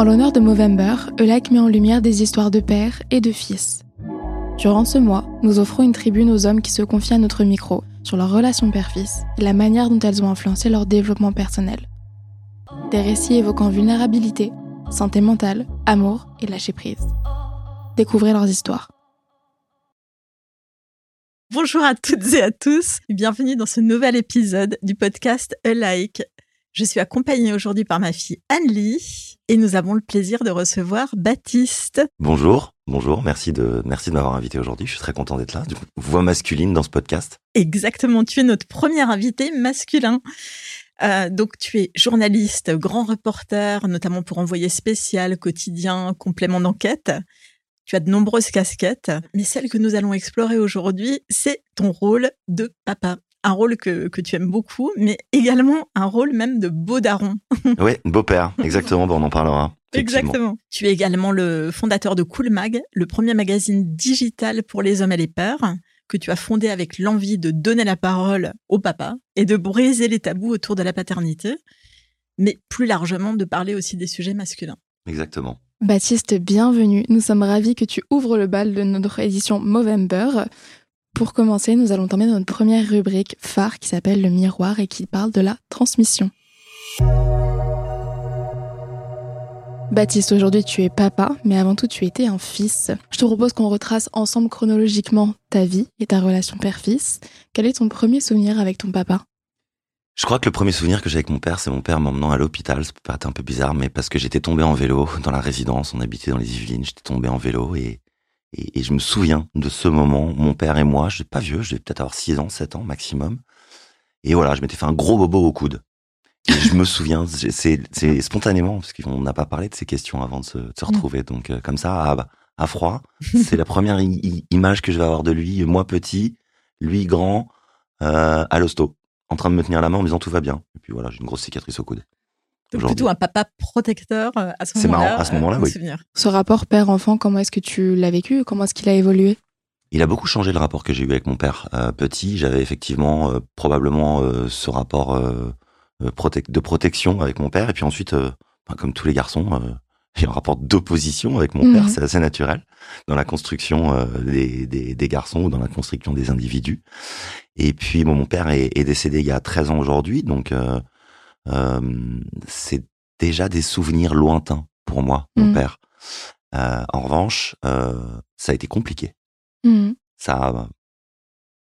En l'honneur de Movember, Eulac met en lumière des histoires de pères et de fils. Durant ce mois, nous offrons une tribune aux hommes qui se confient à notre micro sur leurs relations père-fils et la manière dont elles ont influencé leur développement personnel. Des récits évoquant vulnérabilité, santé mentale, amour et lâcher prise. Découvrez leurs histoires. Bonjour à toutes et à tous, bienvenue dans ce nouvel épisode du podcast Alike. Je suis accompagnée aujourd'hui par ma fille Anne-Lie et nous avons le plaisir de recevoir Baptiste. Bonjour, bonjour, merci de, merci de m'avoir invité aujourd'hui. Je suis très content d'être là. Voix masculine dans ce podcast. Exactement, tu es notre premier invité masculin. Euh, donc tu es journaliste, grand reporter, notamment pour Envoyé spécial, quotidien, complément d'enquête. Tu as de nombreuses casquettes, mais celle que nous allons explorer aujourd'hui, c'est ton rôle de papa un rôle que, que, tu aimes beaucoup, mais également un rôle même de beau daron. oui, beau-père, exactement, bon, on en parlera. Exactement. Tu es également le fondateur de Cool Mag, le premier magazine digital pour les hommes et les pères, que tu as fondé avec l'envie de donner la parole au papa et de briser les tabous autour de la paternité, mais plus largement de parler aussi des sujets masculins. Exactement. Baptiste, bienvenue. Nous sommes ravis que tu ouvres le bal de notre édition Movember. Pour commencer, nous allons tomber dans notre première rubrique phare qui s'appelle le miroir et qui parle de la transmission. Baptiste, aujourd'hui tu es papa, mais avant tout tu étais un fils. Je te propose qu'on retrace ensemble chronologiquement ta vie et ta relation père-fils. Quel est ton premier souvenir avec ton papa? Je crois que le premier souvenir que j'ai avec mon père, c'est mon père m'emmenant à l'hôpital. Ça peut paraître un peu bizarre, mais parce que j'étais tombé en vélo dans la résidence. On habitait dans les Yvelines. J'étais tombé en vélo et et, je me souviens de ce moment, mon père et moi, je suis pas vieux, je devais peut-être avoir 6 ans, 7 ans maximum. Et voilà, je m'étais fait un gros bobo au coude. Et je me souviens, c'est spontanément, parce qu'on n'a pas parlé de ces questions avant de se, se retrouver. Donc euh, comme ça, à, à froid, c'est la première image que je vais avoir de lui, moi petit, lui grand, euh, à l'hosto, en train de me tenir la main en me disant tout va bien. Et puis voilà, j'ai une grosse cicatrice au coude. Donc plutôt un papa protecteur euh, à ce moment-là. C'est marrant, à ce moment-là, euh, oui. Ce rapport père-enfant, comment est-ce que tu l'as vécu? Comment est-ce qu'il a évolué? Il a beaucoup changé le rapport que j'ai eu avec mon père. Euh, petit, j'avais effectivement probablement ce rapport de protection avec mon père. Et puis ensuite, ben, comme tous les garçons, j'ai un rapport d'opposition avec mon père. Mhm. C'est assez naturel dans la construction des, des, des, garçons ou dans la construction des individus. Et puis, bon, mon père est, est décédé il y a 13 ans aujourd'hui. Donc, euh, c'est déjà des souvenirs lointains pour moi, mon mmh. père. Euh, en revanche, euh, ça a été compliqué. Mmh. Ça a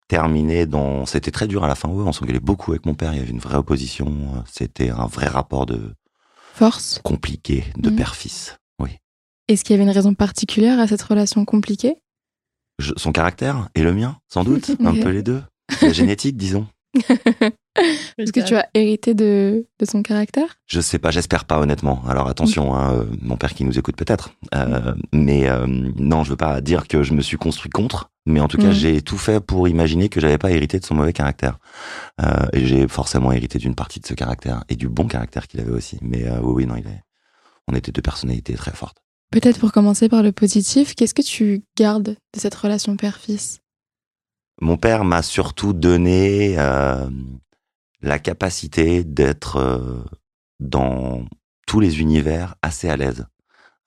terminé dans. C'était très dur à la fin. on s'engueulait beaucoup avec mon père. Il y avait une vraie opposition. C'était un vrai rapport de force compliqué de mmh. père-fils. Oui. Est-ce qu'il y avait une raison particulière à cette relation compliquée? Son caractère et le mien, sans doute, un peu les deux. La génétique, disons. Est-ce que tu as hérité de, de son caractère? Je sais pas, j'espère pas honnêtement. Alors attention, hein, euh, mon père qui nous écoute peut-être. Euh, mais euh, non, je veux pas dire que je me suis construit contre, mais en tout cas, mm. j'ai tout fait pour imaginer que j'avais pas hérité de son mauvais caractère. et j'ai forcément hérité d'une partie de ce caractère et du bon caractère qu'il avait aussi. Mais oui, oui, non, il est... on était deux personnalités très fortes. Peut-être pour commencer par le positif, qu'est-ce que tu gardes de cette relation père-fils? Mon père m'a surtout donné euh, la capacité d'être euh, dans tous les univers assez à l'aise.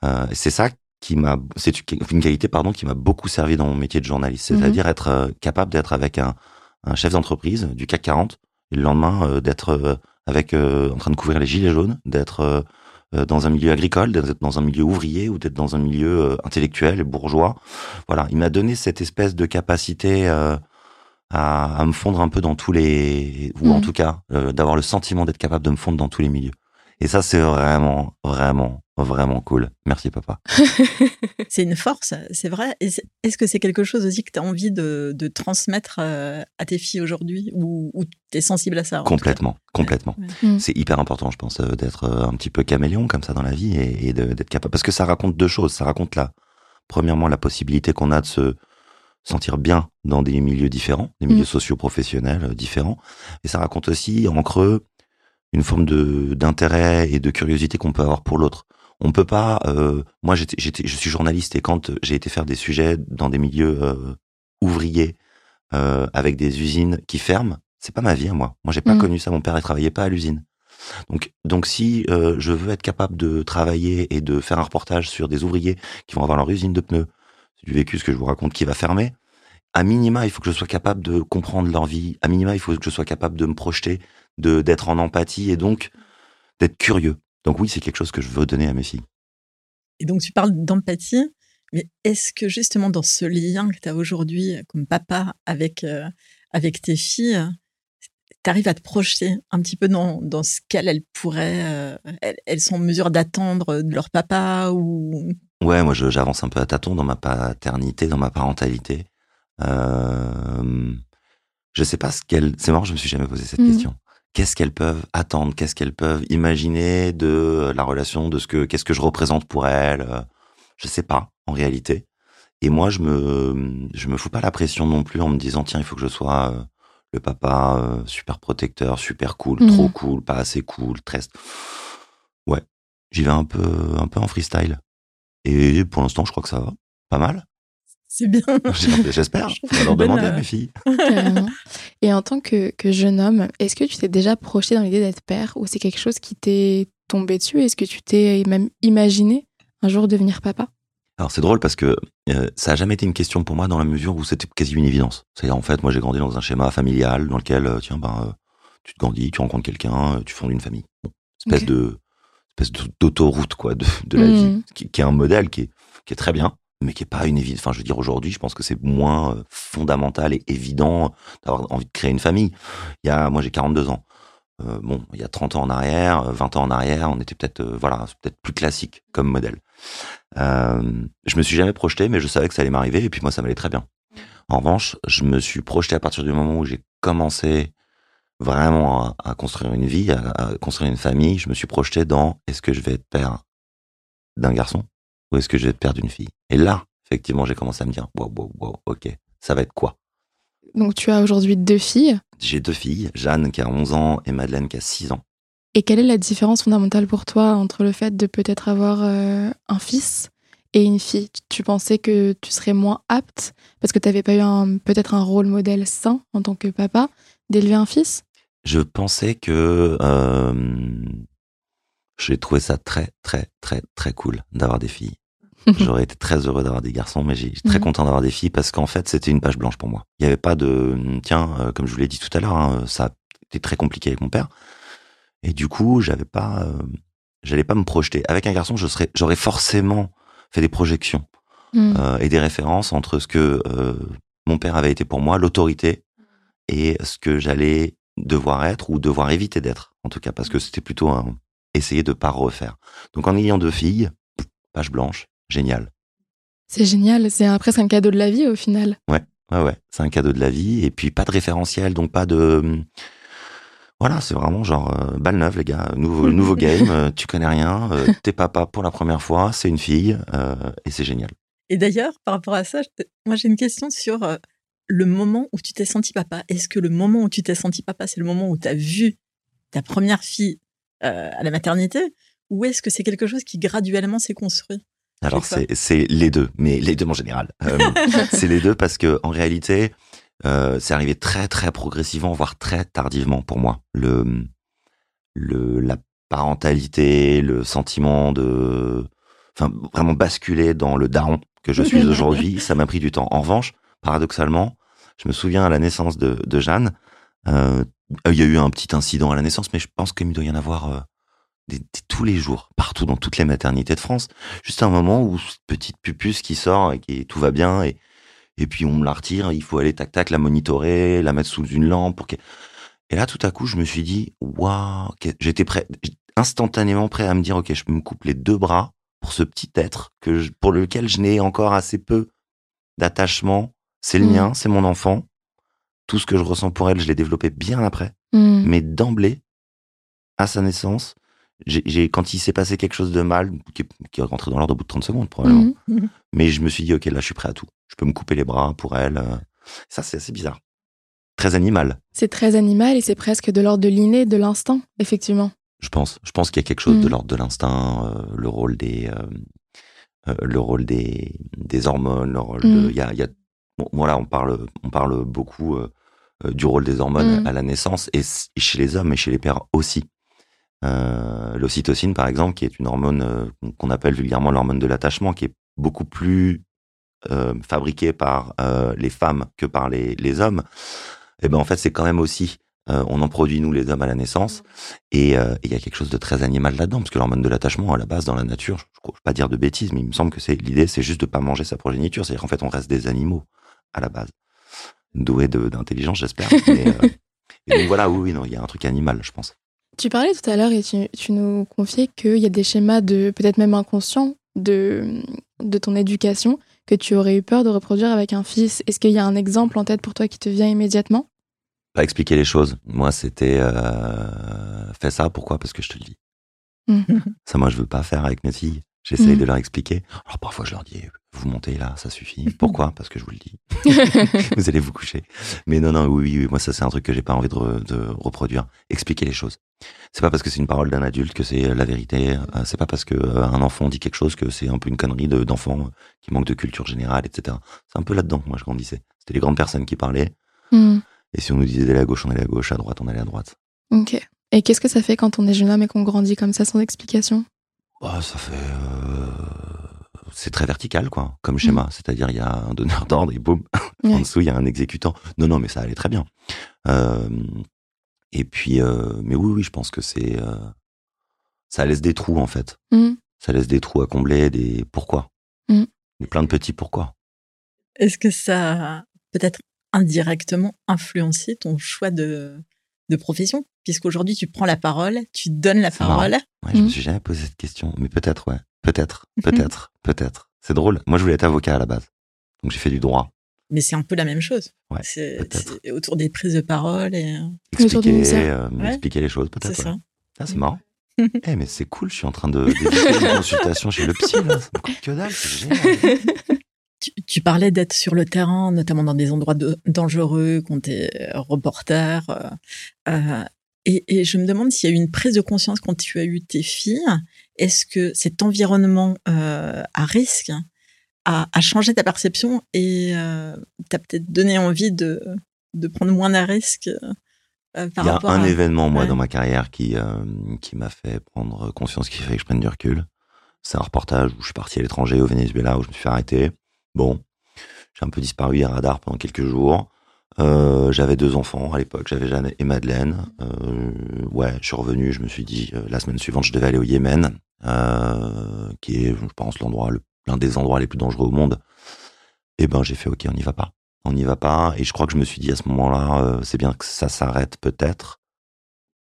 Euh, c'est ça qui m'a, c'est une qualité pardon qui m'a beaucoup servi dans mon métier de journaliste, mhm. c'est-à-dire être euh, capable d'être avec un, un chef d'entreprise du CAC 40 et le lendemain euh, d'être avec en train de couvrir les gilets jaunes, d'être euh, dans un milieu agricole, d'être dans un milieu ouvrier ou d'être dans un milieu euh, intellectuel et bourgeois. Voilà, il m'a donné cette espèce de capacité euh, à, à, me fondre un peu dans tous les, ou en mmh. tout cas d'avoir le sentiment d'être capable de me fondre dans tous les milieux. Et ça, c'est vraiment, vraiment, vraiment cool. Merci, papa. c'est une force, c'est vrai. Est-ce que c'est quelque chose aussi que tu as envie de, de transmettre euh, à tes filles aujourd'hui ou, ou tu es sensible à ça Complètement, complètement. Mm. C'est hyper important, je pense, euh, d'être euh, un petit peu caméléon comme ça dans la vie et, et d'être capable. Parce que ça raconte deux choses. Ça raconte la, premièrement, la possibilité qu'on a de se sentir bien dans des milieux différents, des milieux mm. socio-professionnels différents. Et ça raconte aussi, en creux, une forme de d'intérêt et de curiosité qu'on peut avoir pour l'autre. On peut pas. Euh, moi, j'étais, je suis journaliste et quand j'ai été faire des sujets dans des milieux euh, ouvriers euh, avec des usines qui ferment, c'est pas ma vie, moi. Moi, j'ai pas mm. connu ça. Mon père, il travaillait pas à l'usine. Donc, donc si je veux être capable de travailler et de faire un reportage sur des ouvriers qui vont avoir leur usine de pneus, c'est du vécu ce que je vous raconte qui va fermer. À minima, il faut que je sois capable de comprendre leur vie. À minima, il faut que je sois capable de me projeter, de d'être en empathie et donc d'être curieux. Donc oui, c'est quelque chose que je veux donner à mes filles. Et donc tu parles d'empathie, mais est-ce que justement dans ce lien que tu as aujourd'hui comme papa avec, euh, avec tes filles, tu arrives à te projeter un petit peu dans, dans ce qu'elles pourraient, euh, elles, sont en mesure d'attendre de leur papa ou? Ouais, moi j'avance un peu à tâtons dans ma paternité, dans ma parentalité. Euh, je sais pas ce qu'elles. C'est marrant, je me suis jamais posé cette mmh. question qu'est-ce qu'elles peuvent attendre, qu'est-ce qu'elles peuvent imaginer de la relation, de ce que, qu'est-ce que je représente pour elles. Euh, je sais pas, en réalité. Et moi, je me, je me fous pas la pression non plus en me disant, tiens, il faut que je sois euh, le papa euh, super protecteur, super cool, mmh. trop cool, pas assez cool, très. Ouais, j'y vais un peu, un peu en freestyle. Et pour l'instant, je crois que ça va. Pas mal. C'est bien. J'espère. Je vais leur demander à mes filles. Et en tant que, jeune homme, est-ce que tu t'es déjà projeté dans l'idée d'être père ou c'est quelque chose qui t'est tombé dessus? Est-ce que tu t'es même imaginé un jour devenir papa? Alors c'est drôle parce que euh, ça a jamais été une question pour moi dans la mesure où c'était quasi une évidence. C'est-à-dire en fait, moi j'ai grandi dans un schéma familial dans lequel euh, tiens ben euh, tu te grandis, tu rencontres quelqu'un, tu fondes une famille. espèce de espèce d'autoroute quoi de, la vie mmh. qui, qui, est un modèle qui est qui est très bien mais qui est pas une évidence. Enfin, je veux dire, aujourd'hui, je pense que c'est moins euh, fondamental et évident d'avoir envie de créer une famille. Il y a, moi, j'ai 42 ans. Euh, bon, il y a 30 ans en arrière, 20 ans en arrière, on était peut-être, euh, voilà, peut-être plus classique comme modèle. Euh, je me suis jamais projeté, mais je savais que ça allait m'arriver, et puis moi, ça m'allait très bien. En revanche, je me suis projeté à partir du moment où j'ai commencé vraiment à, construire une vie, à, à, construire une famille. Je me suis projeté dans est-ce que je vais être père d'un garçon? Ou est-ce que je vais être père d'une fille? Et là, effectivement, j'ai commencé à me dire, wow, wow, wow, ok, ça va être quoi? Donc tu as aujourd'hui deux filles. J'ai deux filles, Jeanne qui a 11 ans et Madeleine qui a 6 ans. Et quelle est la différence fondamentale pour toi entre le fait de peut-être avoir euh, un fils et une fille? Tu pensais que tu serais moins apte parce que tu n'avais pas eu peut-être un rôle modèle sain en tant que papa d'élever un fils? Je pensais que euh, j'ai trouvé ça très, très, très, très cool d'avoir des filles. J'aurais été très heureux d'avoir des garçons, mais j'ai très mhm. content d'avoir des filles parce qu'en fait, c'était une page blanche pour moi. Il n'y avait pas de, tiens, euh, comme je vous l'ai dit tout à l'heure, hein, ça a été très compliqué avec mon père. Et du coup, j'avais pas, euh, j'allais pas me projeter. Avec un garçon, je serais, j'aurais forcément fait des projections mhm. euh, et des références entre ce que mon père avait été pour moi, l'autorité, et ce que j'allais devoir être ou devoir éviter d'être, en tout cas, parce que c'était plutôt un, essayer de pas refaire. Donc en ayant deux filles, page blanche, génial. C'est génial, c'est presque un cadeau de la vie au final. Ouais, ouais, ouais, c'est un cadeau de la vie et puis pas de référentiel, donc pas de voilà, c'est vraiment genre euh, balle neuve les gars, nouveau nouveau game, euh, tu connais rien, euh, t'es papa pour la première fois, c'est une fille et c'est génial. Et d'ailleurs, par rapport à ça, moi j'ai une question sur le moment où tu t'es senti papa. Est-ce que le moment où tu t'es senti papa, c'est le moment où tu as vu ta première fille euh, à la maternité ou est-ce que c'est quelque chose qui graduellement s'est construit Alors c'est les deux, mais les deux en général. Euh, c'est les deux parce que en réalité, euh, c'est arrivé très très progressivement, voire très tardivement pour moi. Le, le la parentalité, le sentiment de, enfin vraiment basculer dans le daron que je suis aujourd'hui, ça m'a pris du temps. En revanche, paradoxalement, je me souviens à la naissance de, de Jeanne, euh, il y a eu un petit incident à la naissance, mais je pense qu'il doit y en avoir euh, des, tous les jours, partout dans toutes les maternités de France. Juste un moment où cette petite pupuce qui sort et qui tout va bien et et puis on me la retire, il faut aller tac tac la monitorer, la mettre sous une lampe pour. Et là tout à coup je me suis dit waouh, j'étais prêt instantanément prêt à me dire ok je me coupe les deux bras pour ce petit être que pour lequel je n'ai encore assez peu d'attachement. C'est le mmh. mien, c'est mon enfant tout ce que je ressens pour elle, je l'ai développé bien après. Hmm. Mais d'emblée, à sa naissance, j'ai, quand il s'est passé quelque chose de mal, qui, est rentré dans l'ordre au bout de 30 secondes probablement, hmm. mais je me suis dit, ok, là, je suis prêt à tout. Je peux me couper les bras pour elle. Euh. Ça, c'est assez bizarre. Très animal. C'est très animal et c'est presque de l'ordre de l'inné, de l'instinct, effectivement. Je pense. Je pense qu'il y a quelque chose de hmm. l'ordre de l'instinct, euh, le rôle des, euh, le rôle des, des hormones, le rôle de, il y a, y a voilà, on parle, on parle beaucoup euh, du rôle des hormones mm. à la naissance et, chez les hommes et chez les pères aussi. Euh, l'ocytocine, par exemple, qui est une hormone euh, qu'on appelle vulgairement l'hormone de l'attachement, qui est beaucoup plus euh, fabriquée par euh, les femmes que par les, les hommes, et eh ben en fait c'est quand même aussi euh, on en produit nous les hommes à la naissance et il y a quelque chose de très animal là-dedans parce que l'hormone de l'attachement à la base dans la nature, je ne veux pas dire de bêtises, mais il me semble que c'est l'idée, c'est juste de pas manger sa progéniture, c'est-à-dire qu'en fait on reste des animaux à la base, doués d'intelligence j'espère. et donc voilà, oui, oui, non, il y a un truc animal, je pense. Tu parlais tout à l'heure et tu, tu, nous confiais qu'il y a des schémas de peut-être même inconscients de, de ton éducation que tu aurais eu peur de reproduire avec un fils. Est-ce qu'il y a un exemple en tête pour toi qui te vient immédiatement? Pas expliquer les choses. Moi, c'était euh, fais ça. Pourquoi? Parce que je te le dis. Mmh. Ça, moi, je veux pas faire avec mes filles. J'essaye mmh. de leur expliquer. Alors parfois, je leur dis vous montez là, ça suffit. Pourquoi? Parce que je vous le dis. vous allez vous coucher. Mais non, non, oui, oui moi ça c'est un truc que j'ai pas envie de, de, reproduire. Expliquer les choses. C'est pas parce que c'est une parole d'un adulte que c'est la vérité. Euh, c'est pas parce que euh, un enfant dit quelque chose que c'est un peu une connerie d'enfant qui manque de culture générale, etc. C'est un peu là-dedans que moi je grandissais. C'était les grandes personnes qui parlaient. Hmm. Et si on nous disait d'aller à gauche, on allait à gauche, à droite, on allait à droite. Ok. Et qu'est-ce que ça fait quand on est jeune homme et qu'on grandit comme ça sans explication? Bah, Ça fait. Euh c'est très vertical, quoi, comme schéma. Mm. C'est-à-dire, il y a un donneur d'ordre et boum, en dessous, il y a un exécutant. Non, non, mais ça allait très bien. Euh, et puis, euh, mais oui, oui, je pense que c'est. Euh, ça laisse des trous, en fait. Mm. Ça laisse des trous à combler, des pourquoi. Mm. plein de petits pourquoi. Est-ce que ça a peut-être indirectement influencé ton choix de, de profession Puisqu'aujourd'hui, tu prends la parole, tu donnes la parole. Ouais, je me suis jamais posé cette question, mais peut-être, ouais. Peut-être, peut-être, peut-être. C'est drôle. Moi, je voulais être avocat à la base. Donc, j'ai fait du droit. Mais c'est un peu la même chose. Ouais, c'est autour des prises de parole et euh, expliquer, euh, expliquer les choses peut-être. C'est ça. Ah, c'est marrant. eh mais c'est cool. Je suis en train de une consultation chez le psy là. Que dalle, c'est génial. Tu, tu, parlais d'être sur le terrain, notamment dans des endroits dangereux, quand tu es reporter. Euh, et, et, je me demande s'il y a eu une prise de conscience quand tu as eu tes filles est-ce que cet environnement euh, à risque a, changé ta perception et euh, t'a peut-être donné envie de, de prendre moins de risques euh, Il y a un événement, moi, dans ma carrière qui, qui m'a fait prendre conscience, qui fait que je prenne du recul. C'est un reportage où je suis parti à l'étranger, au Venezuela, où je me suis arrêter. Bon, j'ai un peu disparu à radar pendant quelques jours. Euh, j'avais deux enfants à l'époque, j'avais Jeanne et Madeleine. Euh, ouais, je suis revenu, je me suis dit euh, la semaine suivante je devais aller au Yémen, qui est, je pense, l'endroit, l'un des endroits les plus dangereux au monde. Et eh ben j'ai fait ok, on n'y va pas, on n'y va pas. Et je crois que je me suis dit à ce moment-là, c'est bien que ça s'arrête peut-être.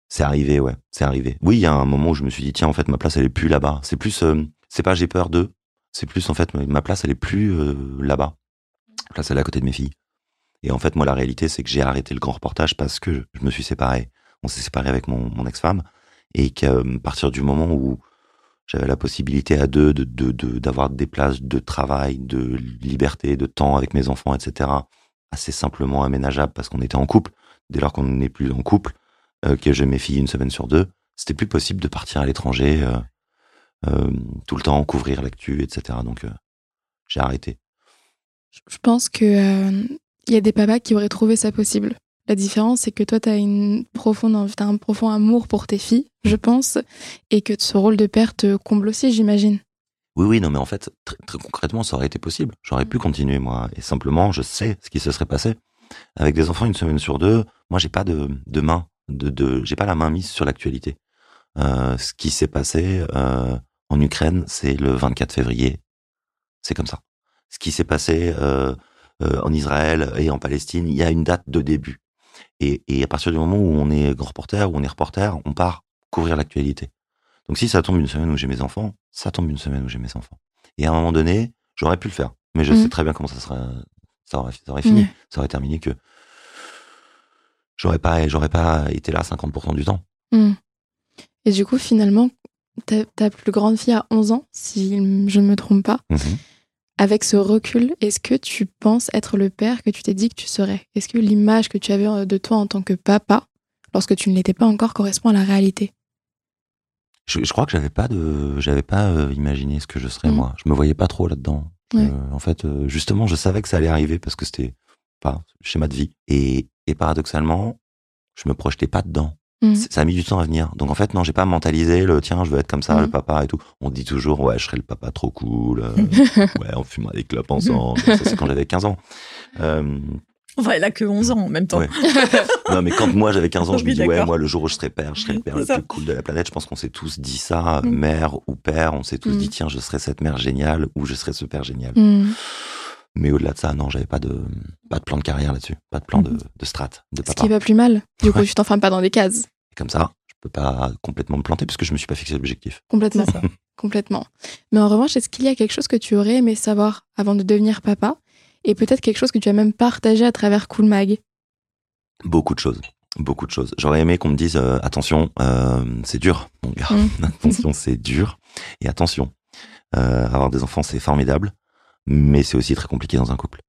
C'est arrivé, ouais, c'est arrivé. Oui, il y a un moment où je me suis dit tiens, en fait ma place elle est plus là-bas. C'est plus, c'est pas j'ai peur d'eux, c'est plus en fait ma place elle est plus là-bas. Ma place elle est à côté de mes filles. Et en fait, moi, la réalité, c'est que j'ai arrêté le grand reportage parce que je me suis séparé. On s'est séparé avec mon, ex-femme. Et qu'à euh, partir du moment où j'avais la possibilité à deux de, d'avoir des places de travail, de liberté, de temps avec mes enfants, etc., assez simplement aménageable parce qu'on était en couple. Dès lors qu'on n'est plus en couple, euh, que j'ai mes filles une semaine sur deux, c'était plus possible de partir à l'étranger euh, euh tout le temps, couvrir l'actu, etc. Donc, j'ai arrêté. Je pense que il y a des papas qui auraient trouvé ça possible. La différence, c'est que toi, tu as, une profonde, as un profond amour pour tes filles, je pense, et que ce rôle de père te comble aussi, j'imagine. Oui, oui, non, mais en fait, très, concrètement, ça aurait été possible. J'aurais pu continuer, moi. Et simplement, je sais ce qui se serait passé. Avec des enfants une semaine sur deux, moi, j'ai pas de, de main, de, de j'ai pas la main mise sur l'actualité. Euh, ce qui s'est passé euh, en Ukraine, c'est le 24 février. C'est comme ça. Ce qui s'est passé euh, euh, en Israël et en Palestine, il y a une date de début. Et, et à partir du moment où on est grand reporter, où on est reporter, on part couvrir l'actualité. Donc si ça tombe une semaine où j'ai mes enfants, ça tombe une semaine où j'ai mes enfants. Et à un moment donné, j'aurais pu le faire, mais je mmh. sais très bien comment ça serait, ça aurait, ça aurait fini, ça aurait terminé que j'aurais pas, j'aurais pas été là 50% du temps. Mmh. Et du coup, finalement, ta, ta, plus grande fille a 11 ans, si je ne me trompe pas. Mmh avec ce recul, est-ce que tu penses être le père que tu t'es dit que tu serais? Est-ce que l'image que tu avais euh, de toi en tant que papa, lorsque tu ne l'étais pas encore, correspond à la réalité? Je, crois que j'avais pas de, j'avais pas euh, imaginé ce que je serais mmh. moi. Je me voyais pas trop là-dedans. Euh, en fait, justement, je savais que ça allait arriver parce que c'était pas schéma de vie. Et, et paradoxalement, je me projetais pas dedans. Mm. Ça a mis du temps à venir. Donc en fait, non, j'ai pas mentalisé le tiens, je veux être comme ça, Mm. le papa et tout. On dit toujours, ouais, je serai le papa trop cool. euh, ouais, on fumera des clopes ensemble. ça, c'est quand j'avais 15 ans. Euh, Enfin, elle a que 11 ans en même temps. Ouais. non, mais quand moi j'avais 15 ans, je me dis, ouais, moi, le jour où je serai père, je serai le père le ça. plus cool de la planète. Je pense qu'on s'est tous dit ça, Mm. mère ou père. On s'est tous Mm. dit, tiens, je serai cette mère géniale ou je serai ce père génial. Mm. Mais au-delà de ça, non, j'avais pas de, pas de plan de carrière là-dessus. Pas de plan de, de strat, de Ce papa. qui est pas plus mal. Du coup, tu t'enfermes pas dans des cases. Et comme ça, je peux pas complètement me planter puisque je me suis pas fixé d'objectif. Complètement. Ça. Complètement. Mais en revanche, est-ce qu'il y a quelque chose que tu aurais aimé savoir avant de devenir papa et peut-être quelque chose que tu as même partagé à travers Cool Mag? Beaucoup de choses. Beaucoup de choses. J'aurais aimé qu'on me dise euh, attention, euh, c'est dur, mon gars. Mm. attention, c'est dur. Et attention, euh, avoir des enfants, c'est formidable, mais c'est aussi très compliqué dans un couple.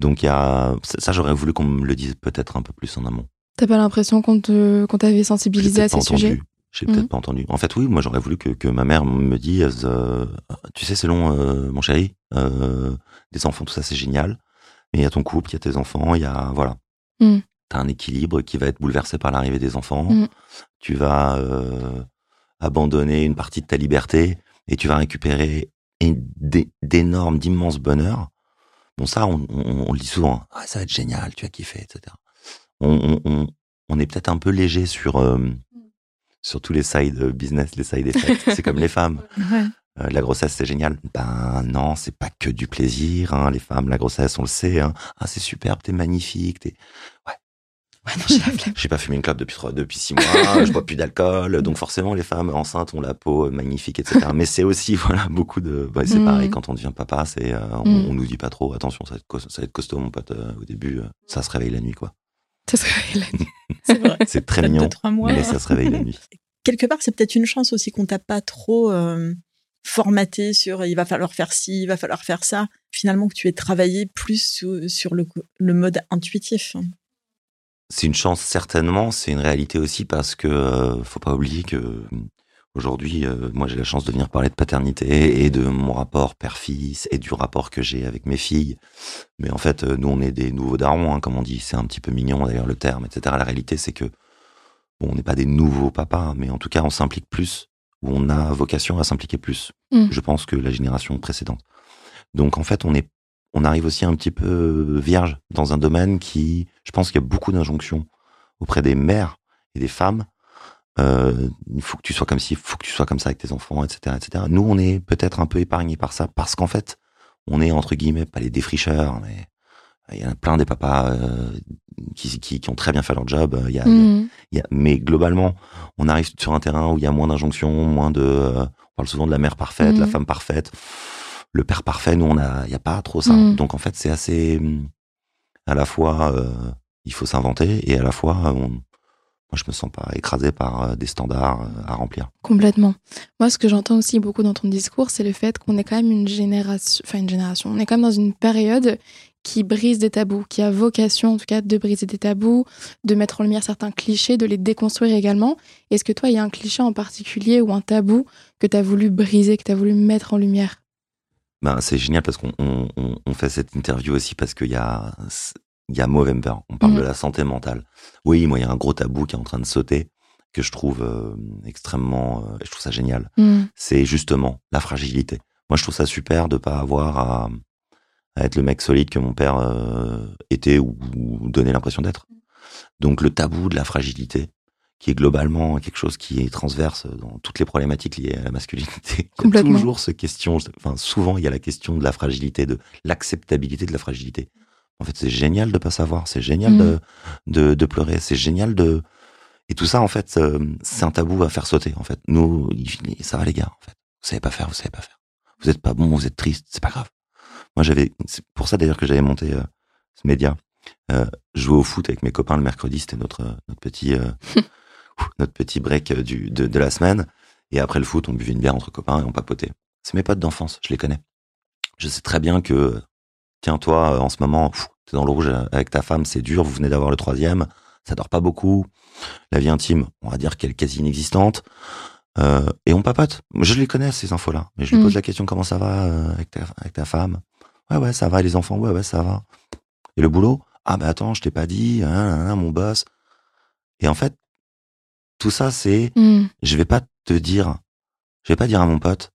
Donc il y a ça, ça, j'aurais voulu qu'on me le dise peut-être un peu plus en amont. T'as pas l'impression qu'on te, qu'on t'avait sensibilisé à ces sujets? J'ai peut-être Mhm. pas entendu. En fait, oui, moi j'aurais voulu que, que ma mère me dise, euh, tu sais, c'est long, euh, mon chéri, euh, des enfants, tout ça, c'est génial. Mais il y a ton couple, il y a tes enfants, il y a voilà. Mhm. T'as un équilibre qui va être bouleversé par l'arrivée des enfants. Mhm. Tu vas abandonner une partie de ta liberté et tu vas récupérer d'é- d'énormes, d'immenses bonheurs. Bon, ça, on, on- on le dit souvent. Ah, ça va être génial, tu as kiffé, etc. On, on, on, on est peut-être un peu léger sur euh, sur tous les side business, les side effects. c'est comme les femmes. Ouais. Euh, la grossesse, c'est génial. Ben non, c'est pas que du plaisir. Hein, les femmes, la grossesse, on le sait. Hein. Ah, c'est superbe, t'es magnifique. Ouais, non, j'ai la flemme. J'ai pas fumé une clope depuis trois, depuis six mois. je bois plus d'alcool. Donc forcément, les femmes enceintes ont la peau magnifique, etc. Mais c'est aussi voilà beaucoup de. C'est Mm. pareil quand on devient papa. C'est euh, on, Mm. on nous dit pas trop. Attention, ça va être, cos- ça va être costaud, mon pote. euh, au début, euh, ça se réveille la nuit, quoi. Ça serait la nuit. C'est vrai. C'est très mignon, mois. mais ça se réveille la nuit. Quelque part, c'est peut-être une chance aussi qu'on t'a pas trop euh, formaté sur il va falloir faire ci, il va falloir faire ça. Finalement, que tu aies travaillé plus sur, sur le, le mode intuitif. C'est une chance certainement, c'est une réalité aussi parce que euh, faut pas oublier que euh, aujourd'hui, euh, moi j'ai la chance de venir parler de paternité et de mon rapport père-fils et du rapport que j'ai avec mes filles. Mais en fait, euh, nous on est des nouveaux darons, hein, comme on dit. C'est un petit peu mignon d'ailleurs le terme, etc. La réalité c'est que bon, on n'est pas des nouveaux papas, mais en tout cas on s'implique plus ou on a vocation à s'impliquer plus. Mm. Je pense que la génération précédente. Donc en fait, on est on arrive aussi un petit peu vierge dans un domaine qui, je pense qu'il y a beaucoup d'injonctions auprès des mères et des femmes. Euh, il faut que tu sois comme ci, il faut que tu sois comme ça avec tes enfants, etc., etc. Nous, on est peut-être un peu épargnés par ça parce qu'en fait, on est entre guillemets pas les défricheurs, mais il y en a plein des papas euh, qui, qui, qui ont très bien fait leur job. Il y a, il y a- Mm. il y a- mais globalement, on arrive sur un terrain où il y a moins d'injonctions, moins de. euh, on parle souvent de la mère parfaite, la femme parfaite, le père parfait. Nous, on a, il y a pas trop ça. Mhm. Donc en fait, c'est assez. hum, À la fois, euh, il faut s'inventer, et à la fois, on- moi, je me sens pas écrasé par euh, des standards euh, à remplir. Complètement. Moi, ce que j'entends aussi beaucoup dans ton discours, c'est le fait qu'on est quand même une génération, enfin une génération, on est quand même dans une période qui brise des tabous, qui a vocation en tout cas de briser des tabous, de mettre en lumière certains clichés, de les déconstruire également. Est-ce que toi, il y a un cliché en particulier ou un tabou que tu as voulu briser, que tu as voulu mettre en lumière? Ben, c'est génial parce qu'on on, on- on fait cette interview aussi parce qu'il y a, il y a Movember. On parle Mhm. de la santé mentale. Oui, moi, il y a un gros tabou qui est en train de sauter que je trouve euh, extrêmement, euh, je trouve ça génial. Mm. C'est justement la fragilité. Moi, je trouve ça super de pas avoir à, à être le mec solide que mon père euh, était ou, ou donnait l'impression d'être. Donc, le tabou de la fragilité, qui est globalement quelque chose qui est transverse dans toutes les problématiques liées à la masculinité. Complètement. toujours ce question, enfin souvent il y a la question de la fragilité, de l'acceptabilité de la fragilité. En fait, c'est génial de pas savoir, c'est génial Mm. de, de de pleurer, c'est génial de et tout ça en fait euh, c'est un tabou à faire sauter en fait. Nous ça va les gars en fait. Vous savez pas faire, vous savez pas faire. Vous êtes pas bon, vous êtes triste, c'est pas grave. Moi j'avais c'est pour ça d'ailleurs que j'avais monté euh, ce média. Euh, jouer au foot avec mes copains le mercredi, c'était notre notre petit euh, notre petit break euh, du, de, de la semaine. Et après le foot, on buvait une bière entre copains et on papotait. C'est mes potes d'enfance, je les connais. Je sais très bien que, tiens, toi, euh, en ce moment, t'es dans le rouge euh, avec ta femme, c'est dur, vous venez d'avoir le troisième, ça dort pas beaucoup. La vie intime, on va dire qu'elle est quasi inexistante. Euh, et on papote. Je les connais, ces infos-là. Mais je lui Mm. pose la question, comment ça va avec, ta, avec ta femme? Ouais, ouais, ça va. Et les enfants Ouais, ouais, ça va. Et le boulot? Ah, bah attends, je t'ai pas dit, hein, hein, hein, mon boss. Et en fait, tout ça, c'est, Mm. je vais pas te dire, je vais pas dire à mon pote,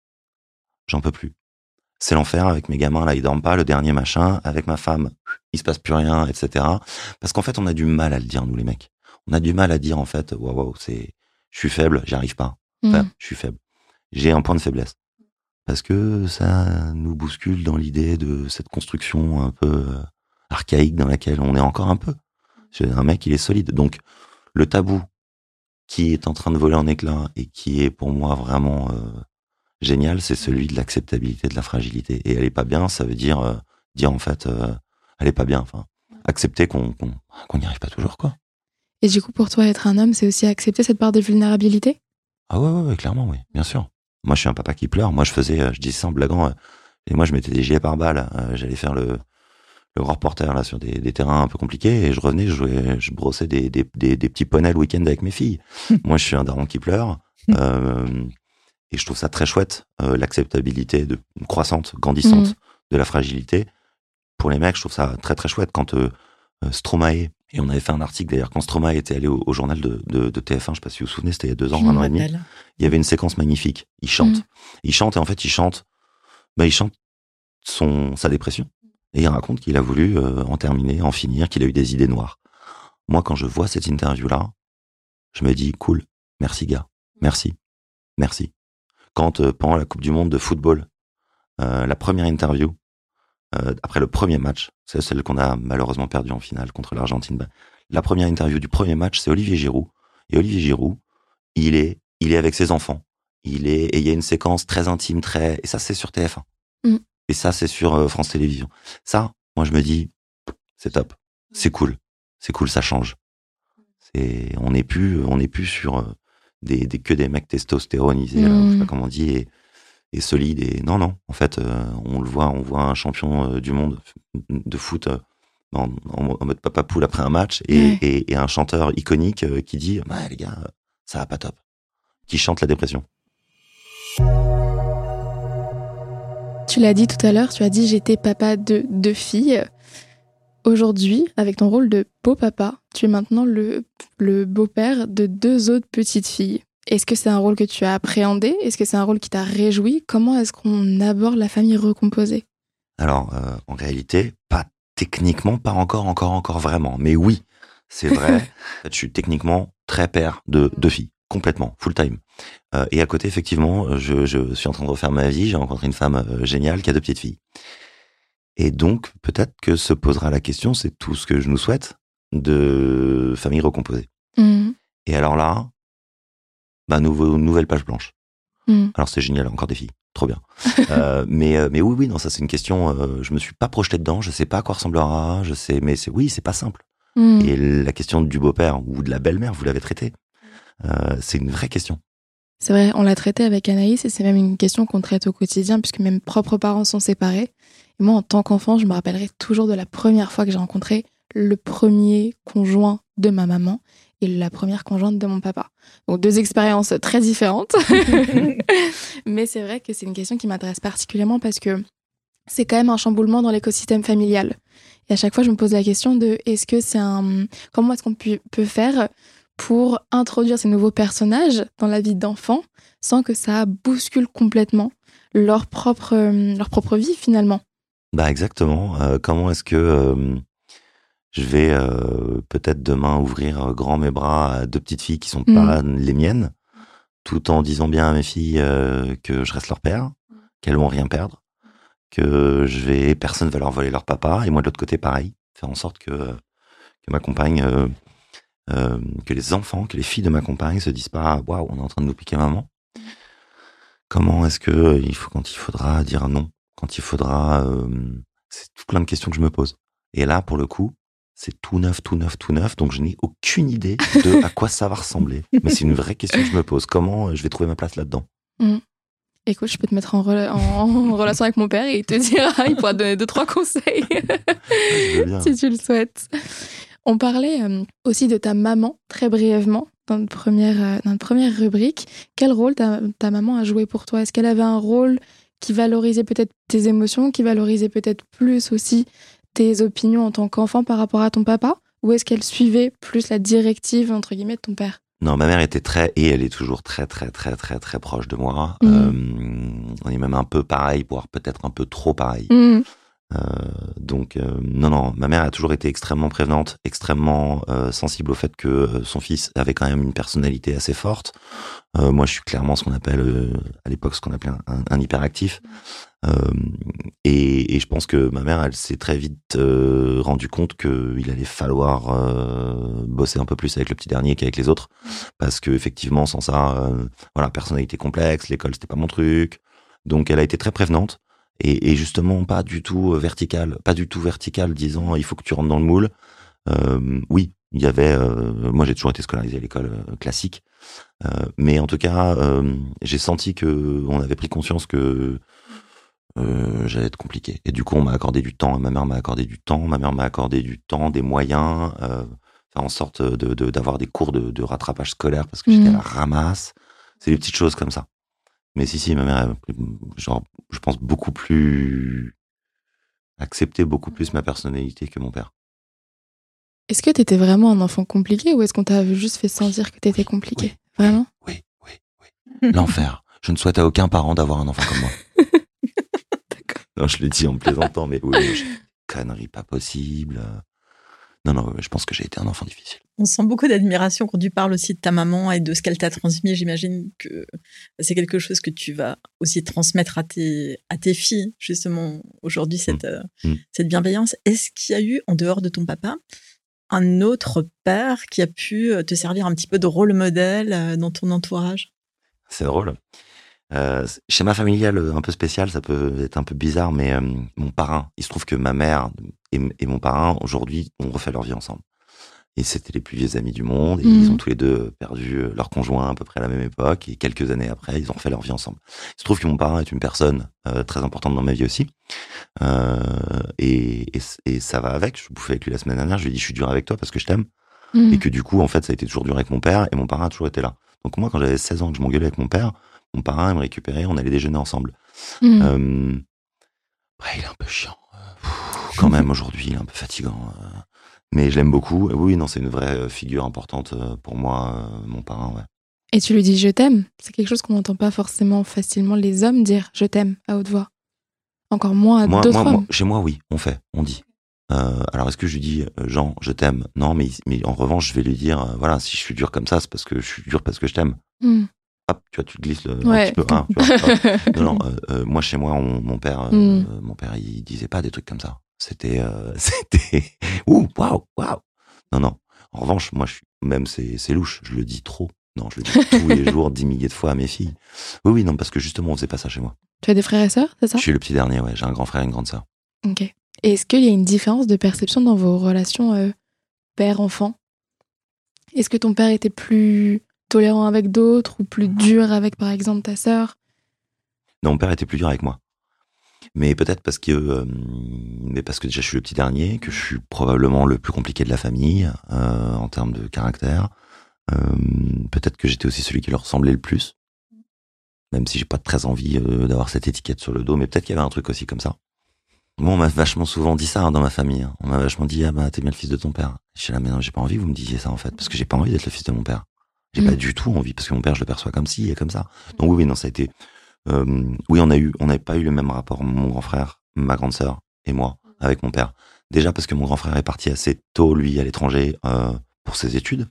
j'en peux plus. C'est l'enfer avec mes gamins, là, ils dorment pas, le dernier machin, avec ma femme, il se passe plus rien, etc. Parce qu'en fait, on a du mal à le dire, nous, les mecs. On a du mal à dire, en fait, waouh, waouh, c'est, je suis faible, j'y arrive pas. Enfin, Mm. je suis faible. J'ai un point de faiblesse. Parce que ça nous bouscule dans l'idée de cette construction un peu euh, archaïque dans laquelle on est encore un peu. Un mec, il est solide. Donc, le tabou qui est en train de voler en éclats et qui est pour moi vraiment euh, génial, c'est celui de l'acceptabilité de la fragilité. Et elle est pas bien, ça veut dire euh, dire en fait, euh, elle est pas bien. Enfin, accepter qu'on n'y arrive pas toujours, quoi. Et du coup, pour toi, être un homme, c'est aussi accepter cette part de vulnérabilité? Ah ouais, ouais, ouais, clairement, oui, bien sûr. Moi, je suis un papa qui pleure. Moi, je faisais, je disais ça en blaguant, et moi, je mettais des gilets par balles. J'allais faire le, le grand reporter là sur des, des terrains un peu compliqués, et je revenais, je, jouais, je brossais des, des, des, des petits poneys le week-end avec mes filles. moi, je suis un daron qui pleure, euh, et je trouve ça très chouette, euh, l'acceptabilité de croissante, grandissante Mhm. de la fragilité. Pour les mecs, je trouve ça très très chouette quand euh, euh, Stromae et on avait fait un article d'ailleurs quand Stromae était allé au, au journal de, de, de TF1, je sais pas si vous vous souvenez, c'était il y a deux ans, Je un an et demi il y avait une séquence magnifique. Il chante. Mm. Il chante et en fait, il chante, bah, il chante son, sa dépression. Et il raconte qu'il a voulu euh, en terminer, en finir, qu'il a eu des idées noires. Moi, quand je vois cette interview-là, je me dis, cool, merci gars, merci, merci. Quand euh, pendant la Coupe du Monde de football, euh, la première interview, euh, après le premier match, c'est celle qu'on a malheureusement perdue en finale contre l'Argentine, bah, la première interview du premier match, c'est Olivier Giroud. Et Olivier Giroud, il est, il est avec ses enfants. Il est, et il y a une séquence très intime, très, et ça, c'est sur TF1. Mm. Et ça, c'est sur euh, France Télévisions. Ça, moi, je me dis, c'est top. C'est cool. C'est cool, ça change. C'est, on n'est plus, on n'est plus sur euh, des, des, que des mecs testostéronisés, là, Mm. je sais pas comment on dit, et, et solides. Et non, non. En fait, euh, on le voit, on voit un champion euh, du monde de foot euh, en, mode papa poule après un match et, Ouais. et, et un chanteur iconique qui dit, bah, les gars, ça va pas top. Qui chante la dépression. Tu l'as dit tout à l'heure, tu as dit j'étais papa de deux filles. Aujourd'hui, avec ton rôle de beau papa, tu es maintenant le, le beau-père de deux autres petites filles. Est-ce que c'est un rôle que tu as appréhendé? Est-ce que c'est un rôle qui t'a réjoui? Comment est-ce qu'on aborde la famille recomposée? Alors, euh, en réalité, pas techniquement, pas encore, encore, encore vraiment. Mais oui, c'est vrai. Je suis techniquement très père de deux filles, complètement, full time. Euh, et à côté, effectivement, je, je suis en train de refaire ma vie. J'ai rencontré une femme euh, géniale qui a deux petites filles. Et donc, peut-être que se posera la question, c'est tout ce que je nous souhaite, de famille recomposée. Mhm. Et alors là, bah, nouveau, nouvelle page blanche. Mhm. Alors c'est génial, encore des filles, trop bien. Euh, mais mais oui oui non ça c'est une question. Je me suis pas projeté dedans, je sais pas à quoi ressemblera, je sais mais c'est oui c'est pas simple. Mhm. Et la question du beau-père ou de la belle-mère, vous l'avez traité. Euh, c'est une vraie question. C'est vrai, on l'a traité avec Anaïs et c'est même une question qu'on traite au quotidien puisque mes propres parents sont séparés. Et moi, en tant qu'enfant, je me rappellerai toujours de la première fois que j'ai rencontré le premier conjoint de ma maman et la première conjointe de mon papa. Donc deux expériences très différentes. Mais c'est vrai que c'est une question qui m'intéresse particulièrement parce que c'est quand même un chamboulement dans l'écosystème familial. Et à chaque fois, je me pose la question de est-ce que c'est un comment est-ce qu'on peut faire pour introduire ces nouveaux personnages dans la vie d'enfants sans que ça bouscule complètement leur propre, euh, leur propre vie finalement. Bah exactement. Euh, comment est-ce que euh, je vais euh, peut-être demain ouvrir grand mes bras à deux petites filles qui sont pas les miennes, tout en disant bien à mes filles que je reste leur père, qu'elles vont rien perdre, que je vais personne va leur voler leur papa et moi de l'autre côté pareil, faire en sorte que que ma compagne, euh, que les enfants, que les filles de ma compagne se disent pas waouh on est en train de nous piquer maman. Comment est-ce que euh, il faut quand il faudra dire non, quand il faudra euh, c'est tout plein de questions que je me pose. Et là, pour le coup, c'est tout neuf, tout neuf, tout neuf, donc je n'ai aucune idée de à quoi ça va ressembler. Mais c'est une vraie question que je me pose. Comment je vais trouver ma place là-dedans? Écoute, je peux te mettre en, rela- en- en relation avec mon père et il te dira, il pourra te donner deux, trois conseils si tu le souhaites. On parlait euh, aussi de ta maman très brièvement dans notre première, euh, dans notre première rubrique. Quel rôle ta, ta maman a joué pour toi? Est-ce qu'elle avait un rôle qui valorisait peut-être tes émotions, qui valorisait peut-être plus aussi tes opinions en tant qu'enfant par rapport à ton papa? Ou est-ce qu'elle suivait plus la directive, entre guillemets, de ton père? Non, ma mère était très, et elle est toujours très, très, très, très, très proche de moi. Mhm. Euh, on est même un peu pareil, voire peut-être un peu trop pareil. Mhm. Euh, donc, euh, non, non, ma mère a toujours été extrêmement prévenante, extrêmement euh, sensible au fait que son fils avait quand même une personnalité assez forte. Moi, je suis clairement ce qu'on appelle, à l'époque, ce qu'on appelait un, hyperactif. Et, je pense que ma mère, elle s'est très vite euh, rendu compte qu'il allait falloir bosser un peu plus avec le petit dernier qu'avec les autres, parce que effectivement, sans ça, voilà, personnalité complexe, l'école c'était pas mon truc. Donc, elle a été très prévenante et, et justement pas du tout euh, verticale, pas du tout verticale, disant il faut que tu rentres dans le moule. Euh, oui, il y avait, euh, moi j'ai toujours été scolarisé à l'école classique, Euh, mais en tout cas, j'ai senti que on avait pris conscience que j'allais être compliqué. Et du coup, on m'a accordé du temps, et ma mère m'a accordé du temps, ma mère m'a accordé du temps, des moyens, faire en sorte de de- d'avoir des cours de, de rattrapage scolaire parce que j'étais à Mhm. la ramasse. C'est des petites choses comme ça. Mais si, si, ma mère, a pris, genre, je pense beaucoup plus accepté beaucoup plus ma personnalité que mon père. Est-ce que t'étais vraiment un enfant compliqué ou est-ce qu'on t'a juste fait sentir que t'étais compliqué oui, Vraiment? Oui, oui, oui. L'enfer. Je ne souhaite à aucun parent d'avoir un enfant comme moi. D'accord. Non, je le dis en plaisantant, mais oui, conneries pas possibles. Non, non, je pense que j'ai été un enfant difficile. On sent beaucoup d'admiration quand tu parles aussi de ta maman et de ce qu'elle t'a transmis. J'imagine que c'est quelque chose que tu vas aussi transmettre à tes, à tes filles, justement, aujourd'hui, cette, euh, Mm. cette bienveillance. Est-ce qu'il y a eu, en dehors de ton papa, un autre père qui a pu euh, te servir un petit peu de rôle modèle euh, dans ton entourage? C'est drôle. Euh, schéma familial un peu spécial, ça peut être un peu bizarre, mais euh, mon parrain, il se trouve que ma mère et, et mon parrain, aujourd'hui, ont refait leur vie ensemble. Et c'était les plus vieux amis du monde, et ils ont tous les deux perdu euh, leur conjoint à peu près à la même époque, et quelques années après, ils ont refait leur vie ensemble. Il se trouve que mon parrain est une personne euh, très importante dans ma vie aussi, euh, et, et, et ça va avec. Je bouffais avec lui la semaine dernière, je lui ai dit, je suis dur avec toi parce que je t'aime, et que du coup, en fait, ça a été toujours dur avec mon père, et mon parrain a toujours été là. Donc moi, quand j'avais 16 ans, que je m'engueulais avec mon père, mon parrain il me récupérait, on allait déjeuner ensemble. Euh, ouais, il est un peu chiant. euh, pff, Quand même, aujourd'hui, il est un peu fatigant. euh, mais je l'aime beaucoup. Et oui, non, c'est une vraie figure importante pour moi, mon parrain, ouais. Et tu lui dis je t'aime. C'est quelque chose qu'on n'entend pas forcément facilement les hommes dire je t'aime à haute voix. Encore moins à Moi, d'autres moi, chez moi, oui, on fait, on dit. Euh, alors, est-ce que je lui dis, Jean, je t'aime? Non, mais, mais en revanche, je vais lui dire, euh, voilà, si je suis dur comme ça, c'est parce que je suis dur parce que je t'aime. Mhm. Hop, tu vois, tu te glisses le, Ouais. un petit peu. hein, tu vois, hop. Non, non, euh, euh, moi chez moi, on- mon père, Mm. euh, mon père, il disait pas des trucs comme ça. C'était, euh, c'était, ouh, waouh, waouh. Non, non. En revanche, moi, je suis, même c'est, c'est louche. Je le dis trop. Non, je le dis tous les jours, dix milliers de fois à mes filles. Oui, oui, non, parce que justement, on faisait pas ça chez moi. Tu as des frères et sœurs, c'est ça? Je suis le petit dernier, ouais. J'ai un grand frère et une grande sœur. Ok. Et est-ce qu'il y a une différence de perception dans vos relations père-enfant? Est-ce que ton père était plus tolérant avec d'autres ou plus dur avec, par exemple, ta sœur? Non, mon père était plus dur avec moi. Mais peut-être parce que, euh, mais parce que déjà je suis le petit dernier, que je suis probablement le plus compliqué de la famille euh, en termes de caractère. Euh, peut-être que j'étais aussi celui qui leur ressemblait le plus, même si j'ai pas très envie d'avoir cette étiquette sur le dos. Mais peut-être qu'il y avait un truc aussi comme ça. Moi, on m'a vachement souvent dit ça hein, dans ma famille. On m'a vachement dit ah bah t'es bien le fils de ton père. Je suis là mais non j'ai pas envie que vous me disiez ça en fait parce que j'ai pas envie d'être le fils de mon père. J'ai Mm. pas du tout envie parce que mon père je le perçois comme ci et comme ça. Donc oui oui non ça a été euh, oui, on a eu, on n'avait pas eu le même rapport, mon grand frère, ma grande sœur et moi, avec mon père. Déjà parce que mon grand frère est parti assez tôt, lui, à l'étranger, euh, pour ses études.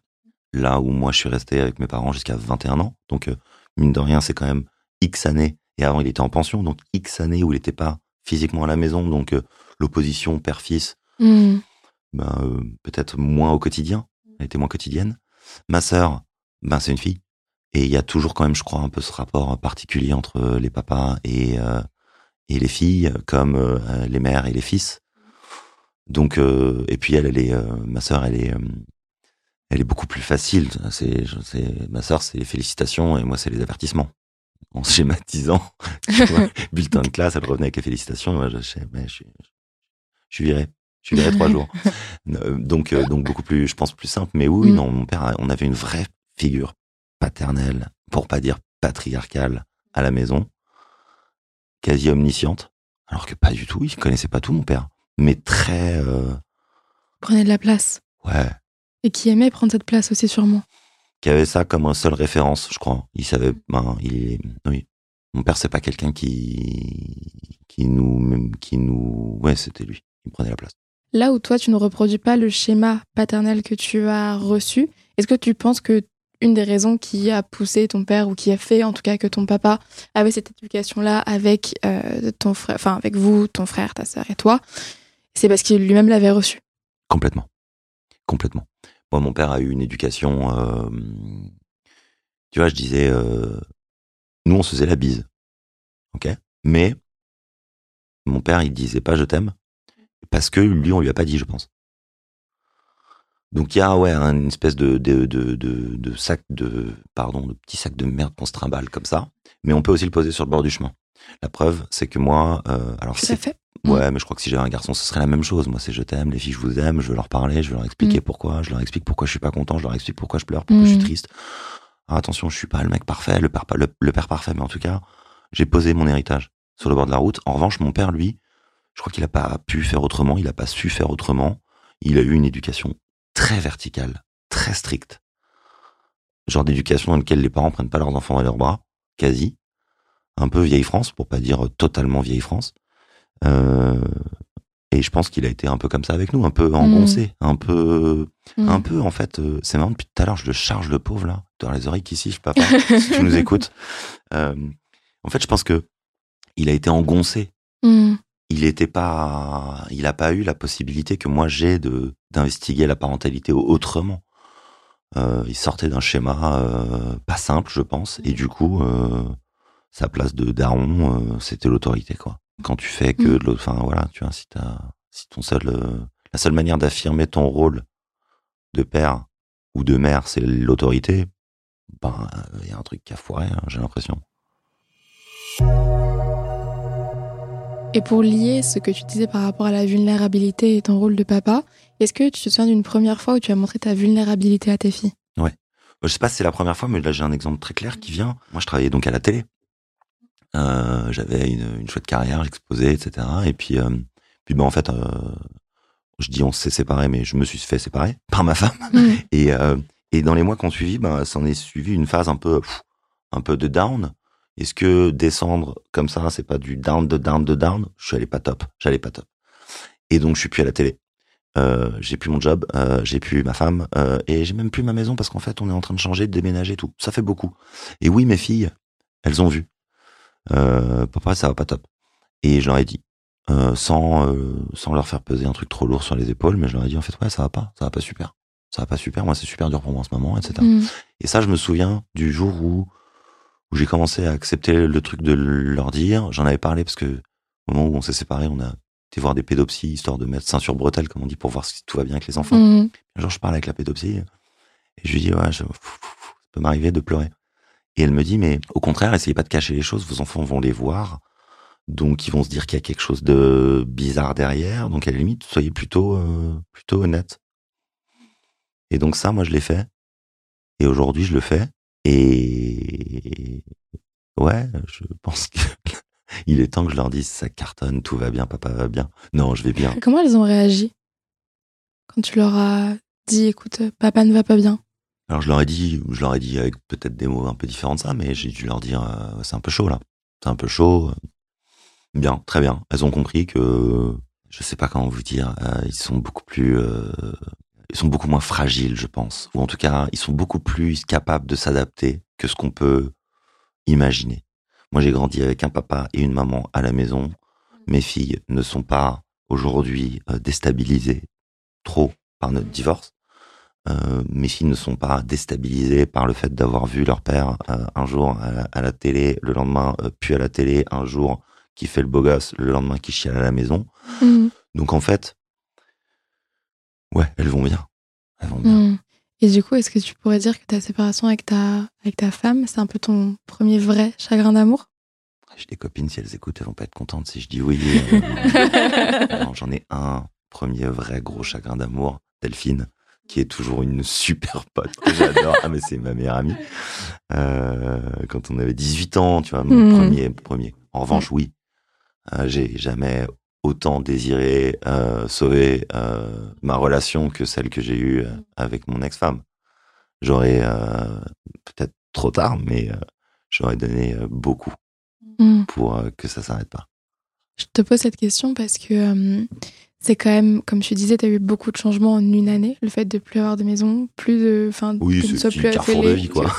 Là où moi, je suis resté avec mes parents jusqu'à 21 ans. Donc, euh, mine de rien, c'est quand même X années. Et avant, il était en pension, donc X années où il n'était pas physiquement à la maison. Donc, euh, l'opposition père-fils, Mhm. ben, euh, peut-être moins au quotidien. Elle était moins quotidienne. Ma sœur, ben, c'est une fille. Et il y a toujours quand même, je crois, un peu ce rapport particulier entre les papas et, euh, et les filles, comme euh, les mères et les fils. Donc, euh, et puis elle, elle est, euh, ma sœur, elle est, euh, elle est beaucoup plus facile. C'est, ma sœur, c'est les félicitations et moi, c'est les avertissements. En schématisant, bulletin de classe, elle revenait avec les félicitations. Et moi, je, je, je, suis- je suis viré. Je suis viré trois jours. Euh, donc, euh, donc beaucoup plus, je pense, plus simple. Mais oui, Mm. non, mon père, on avait une vraie figure paternelle, pour pas dire patriarcale, à la maison, quasi omnisciente. Alors que pas du tout, il connaissait pas tout, mon père. Mais très, euh, Prenez de la place. ouais, Et qui aimait prendre cette place aussi, sûrement. qui avait ça comme un seul référence, je crois. Il savait, ben, il, oui. Mon père, c'est pas quelqu'un qui, qui nous, qui nous, ouais, c'était lui. Il prenait la place. Là où toi, tu ne reproduis pas le schéma paternel que tu as reçu, est-ce que tu penses que une des raisons qui a poussé ton père ou qui a fait en tout cas que ton papa avait cette éducation-là avec euh, ton frère, enfin avec vous, ton frère, ta sœur et toi, c'est parce qu'il lui-même l'avait reçu. Complètement, complètement. Moi, mon père a eu une éducation. Euh, tu vois, je disais, euh, nous on se faisait la bise, ok, mais mon père il disait pas je t'aime parce que lui on lui a pas dit, je pense. Donc il y a ouais une espèce de de, de, de, sac de pardon de petit sac de merde qu'on se trimballe comme ça, mais on peut aussi le poser sur le bord du chemin. La preuve, c'est que moi, euh, alors c'est fait. Ouais, mais je crois que si j'avais un garçon, ce serait la même chose. Moi, c'est je t'aime, les filles, je vous aime, je veux leur parler, je veux leur expliquer mm. pourquoi, je leur explique pourquoi je suis pas content, je leur explique pourquoi je pleure, pourquoi je suis mm. triste. Alors, attention, je suis pas le mec parfait, le père, le, le père parfait, mais en tout cas, j'ai posé mon héritage sur le bord de la route. En revanche, mon père, lui, je crois qu'il a pas pu faire autrement, il a pas su faire autrement. Il a eu une éducation très verticale, très stricte. Genre d'éducation dans lequel les parents prennent pas leurs enfants dans leurs bras, quasi. Un peu vieille France, pour pas dire totalement vieille France. Euh, et je pense qu'il a été un peu comme ça avec nous, un peu engoncé, mmh. un peu, mmh. un peu en fait. Euh, c'est marrant depuis tout à l'heure, je le charge le pauvre là, dans les oreilles qui sifflent, papa, si tu nous écoutes. Euh, en fait, je pense que il a été engoncé. Mmh il était pas, il a pas eu la possibilité que moi j'ai de d'investiguer la parentalité autrement. Euh, il sortait d'un schéma euh, pas simple, je pense, et du coup, euh, sa place de daron, c'était l'autorité, quoi. Quand tu fais que mm. de l'autre, enfin voilà, tu vois, si ton seul, la seule manière d'affirmer ton rôle de père ou de mère, c'est l'autorité, ben, il y a un truc qui a foiré, hein, j'ai l'impression. Et pour lier ce que tu disais par rapport à la vulnérabilité et ton rôle de papa, est-ce que tu te souviens d'une première fois où tu as montré ta vulnérabilité à tes filles? Ouais. Je sais pas si c'est la première fois, mais là j'ai un exemple très clair qui vient. Moi, je travaillais donc à la télé. Euh, j'avais une, une, chouette carrière, j'exposais, etc. Et puis, euh, puis ben en fait, euh, je dis on s'est séparés, mais je me suis fait séparer par ma femme. Mmh. Et, euh, et dans les mois qui ont suivi, ben, s'en est suivi une phase un peu, un peu de down est-ce que descendre comme ça, c'est pas du down, de down, de down? Je suis allé pas top. J'allais pas top. Et donc, je suis plus à la télé. Euh, j'ai plus mon job, euh, j'ai plus ma femme, euh, et j'ai même plus ma maison parce qu'en fait, on est en train de changer, de déménager, tout. Ça fait beaucoup. Et oui, mes filles, elles ont vu. Euh, papa, ça va pas top. Et je leur ai dit, euh, sans euh, sans leur faire peser un truc trop lourd sur les épaules, mais je leur ai dit en fait, ouais, ça va pas, ça va pas super, ça va pas super. Moi, c'est super dur pour moi en ce moment, etc. Mm. Et ça, je me souviens du jour où où j'ai commencé à accepter le truc de leur dire. J'en avais parlé parce que au moment où on s'est séparés, on a été voir des pédopsies, histoire de mettre sur bretelle, comme on dit, pour voir si tout va bien avec les enfants. Mmh. Un jour, je parle avec la pédopsie et je lui dis, ouais, je, ça peut m'arriver de pleurer. Et elle me dit, mais au contraire, essayez pas de cacher les choses, vos enfants vont les voir. Donc, ils vont se dire qu'il y a quelque chose de bizarre derrière. Donc, à la limite, soyez plutôt, euh, plutôt honnête. Et donc, ça, moi, je l'ai fait. Et aujourd'hui, je le fais. Et ouais, je pense qu'il est temps que je leur dise ça cartonne, tout va bien, papa va bien. Non, je vais bien. Comment elles ont réagi quand tu leur as dit écoute, papa ne va pas bien? Alors je leur ai dit, je leur ai dit avec peut-être des mots un peu différents de ça, mais j'ai dû leur dire euh, c'est un peu chaud là, c'est un peu chaud. Bien, très bien. Elles ont compris que je sais pas comment vous dire, euh, ils sont beaucoup plus euh, ils sont beaucoup moins fragiles, je pense. Ou en tout cas, ils sont beaucoup plus capables de s'adapter que ce qu'on peut imaginer. Moi, j'ai grandi avec un papa et une maman à la maison. Mes filles ne sont pas aujourd'hui euh, déstabilisées trop par notre divorce. Euh, mes filles ne sont pas déstabilisées par le fait d'avoir vu leur père euh, un jour à, la télé, le lendemain puis à la télé, un jour qui fait le beau gosse, le lendemain qui chiale à la maison. Mmh. Donc en fait, Ouais, elles vont bien. Elles vont bien. Hmm. Et du coup, est-ce que tu pourrais dire que ta séparation avec ta, avec ta femme, c'est un peu ton premier vrai chagrin d'amour? J'ai des copines, si elles écoutent, elles vont pas être contentes si je dis oui. Euh, j'en ai un premier vrai gros chagrin d'amour, Delphine, qui est toujours une super pote que j'adore. ah, mais c'est ma meilleure amie. Euh, quand on avait 18 ans, tu vois, mon hmm. premier, premier. En revanche, oui, euh, j'ai jamais autant désiré euh, sauver euh, ma relation que celle que j'ai eue euh, avec mon ex-femme. J'aurais peut-être trop tard, mais j'aurais donné beaucoup Mm. pour que ça s'arrête pas. Je te pose cette question parce que c'est quand même, comme tu disais, tu as eu beaucoup de changements en une année. Le fait de plus avoir de maison, plus de. Enfin, Oui, c'est un carrefour de vie, quoi.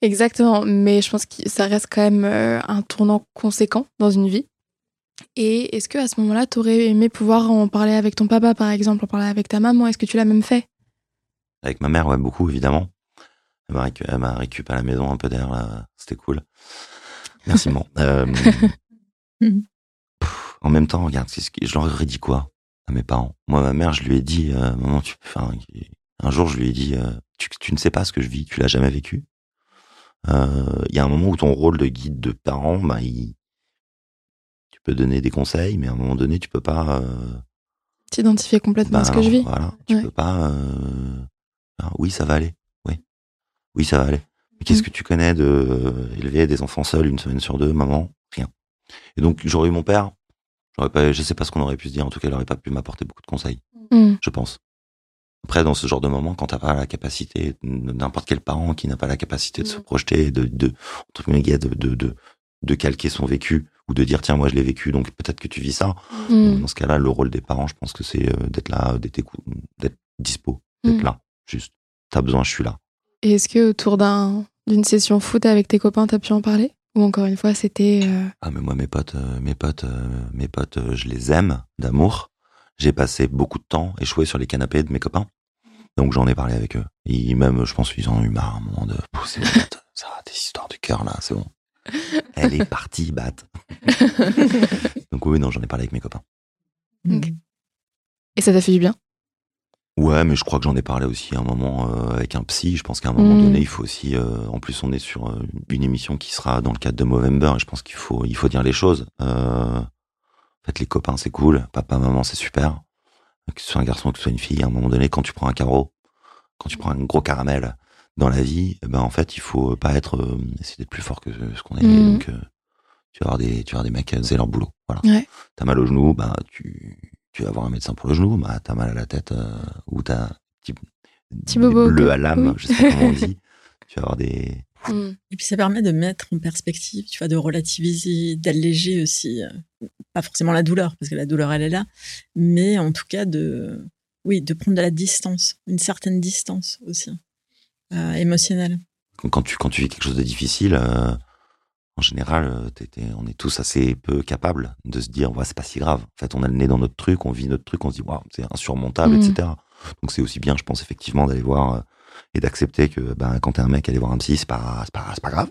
Exactement, mais je pense que ça reste quand même un tournant conséquent dans une vie. Et est-ce que à ce moment-là, tu aurais aimé pouvoir en parler avec ton papa, par exemple, en parler avec ta maman? Est-ce que tu l'as même fait? Avec ma mère, ouais, beaucoup, évidemment. Elle m'a récu- elle m'a récupéré à la maison un peu d'air, là. C'était cool. Merci, maman. Euh, en même temps, regarde, je leur aurais dit quoi à mes parents? Moi, ma mère, je lui ai dit, euh, maman, tu, un jour, je lui ai dit, euh, tu, tu ne sais pas ce que je vis, tu l'as jamais vécu. Euh, Il y a un moment où ton rôle de guide de parent, bah, il- tu peux donner des conseils, mais à un moment donné, tu peux pas. euh, T'identifier complètement à ce bah, que je vis Voilà, tu Ouais. peux pas. euh, ah, oui, ça va aller. Oui, oui, ça va aller. Mais qu'est-ce Mm. que tu connais de euh, élever des enfants seuls une semaine sur deux, maman? Rien. Et donc j'aurais eu mon père. J'aurais pas, je sais pas ce qu'on aurait pu se dire. En tout cas, il aurait pas pu m'apporter beaucoup de conseils, Mm. je pense. Après, dans ce genre de moment, quand t'as pas la capacité, n'importe quel parent qui n'a pas la capacité de se Mm. projeter, de, de, de, de, de calquer son vécu ou de dire tiens moi je l'ai vécu donc peut-être que tu vis ça. Mm. Dans ce cas-là, le rôle des parents, je pense que c'est euh, d'être là, d'être d'être dispo, d'être Mm. là. Juste, t'as besoin, je suis là. Et est-ce que autour d'un, d'une session foot avec tes copains, t'as pu en parler? Ou encore une fois, c'était. euh, Ah mais moi mes potes, euh, mes potes, euh, mes potes, euh, je les aime d'amour. J'ai passé beaucoup de temps échoué sur les canapés de mes copains, donc j'en ai parlé avec eux. Et même, je pense qu'ils en ont eu marre à un moment de. Bat, ça des histoires du cœur là, c'est bon. Elle est partie, Bat. donc oui, non, j'en ai parlé avec mes copains. Et ça t'a fait du bien? Ouais, mais je crois que j'en ai parlé aussi à un moment euh, avec un psy. Je pense qu'à un moment Mm. donné, il faut aussi. euh, en plus, on est sur euh, une émission qui sera dans le cadre de Movember, et je pense qu'il faut, il faut dire les choses. Euh, en fait, les copains, c'est cool. Papa, maman, c'est super. Que ce soit un garçon, que ce soit une fille, à un moment donné, quand tu prends un carreau, quand tu prends un gros caramel dans la vie, eh ben en fait, il faut pas être euh, essayer d'être plus fort que ce qu'on est. Mm. Donc, euh, tu vas avoir des, tu vas avoir des mecs, c'est leur boulot. Voilà. Ouais. T'as mal au genou, bah tu, tu vas voir un médecin pour le genou. Bah t'as mal à la tête euh, ou t'as petit, Petit bobo, bleu à l'âme, Oui. je sais pas comment on dit. Tu vas avoir des. Et puis ça permet de mettre en perspective, tu vois, de relativiser, d'alléger aussi, euh, pas forcément la douleur, parce que la douleur elle est là, mais en tout cas de, oui, de prendre de la distance, une certaine distance aussi, euh, émotionnelle. Quand tu quand tu vis quelque chose de difficile, euh, en général, euh, on est tous assez peu capables de se dire, ouais, c'est pas si grave. En fait, on a le nez dans notre truc, on vit notre truc, on se dit, waouh, c'est insurmontable, Mm. etc. Donc c'est aussi bien, je pense, effectivement, d'aller voir euh, et d'accepter que ben, quand t'es un mec, aller voir un psy, c'est pas, c'est pas, c'est pas grave.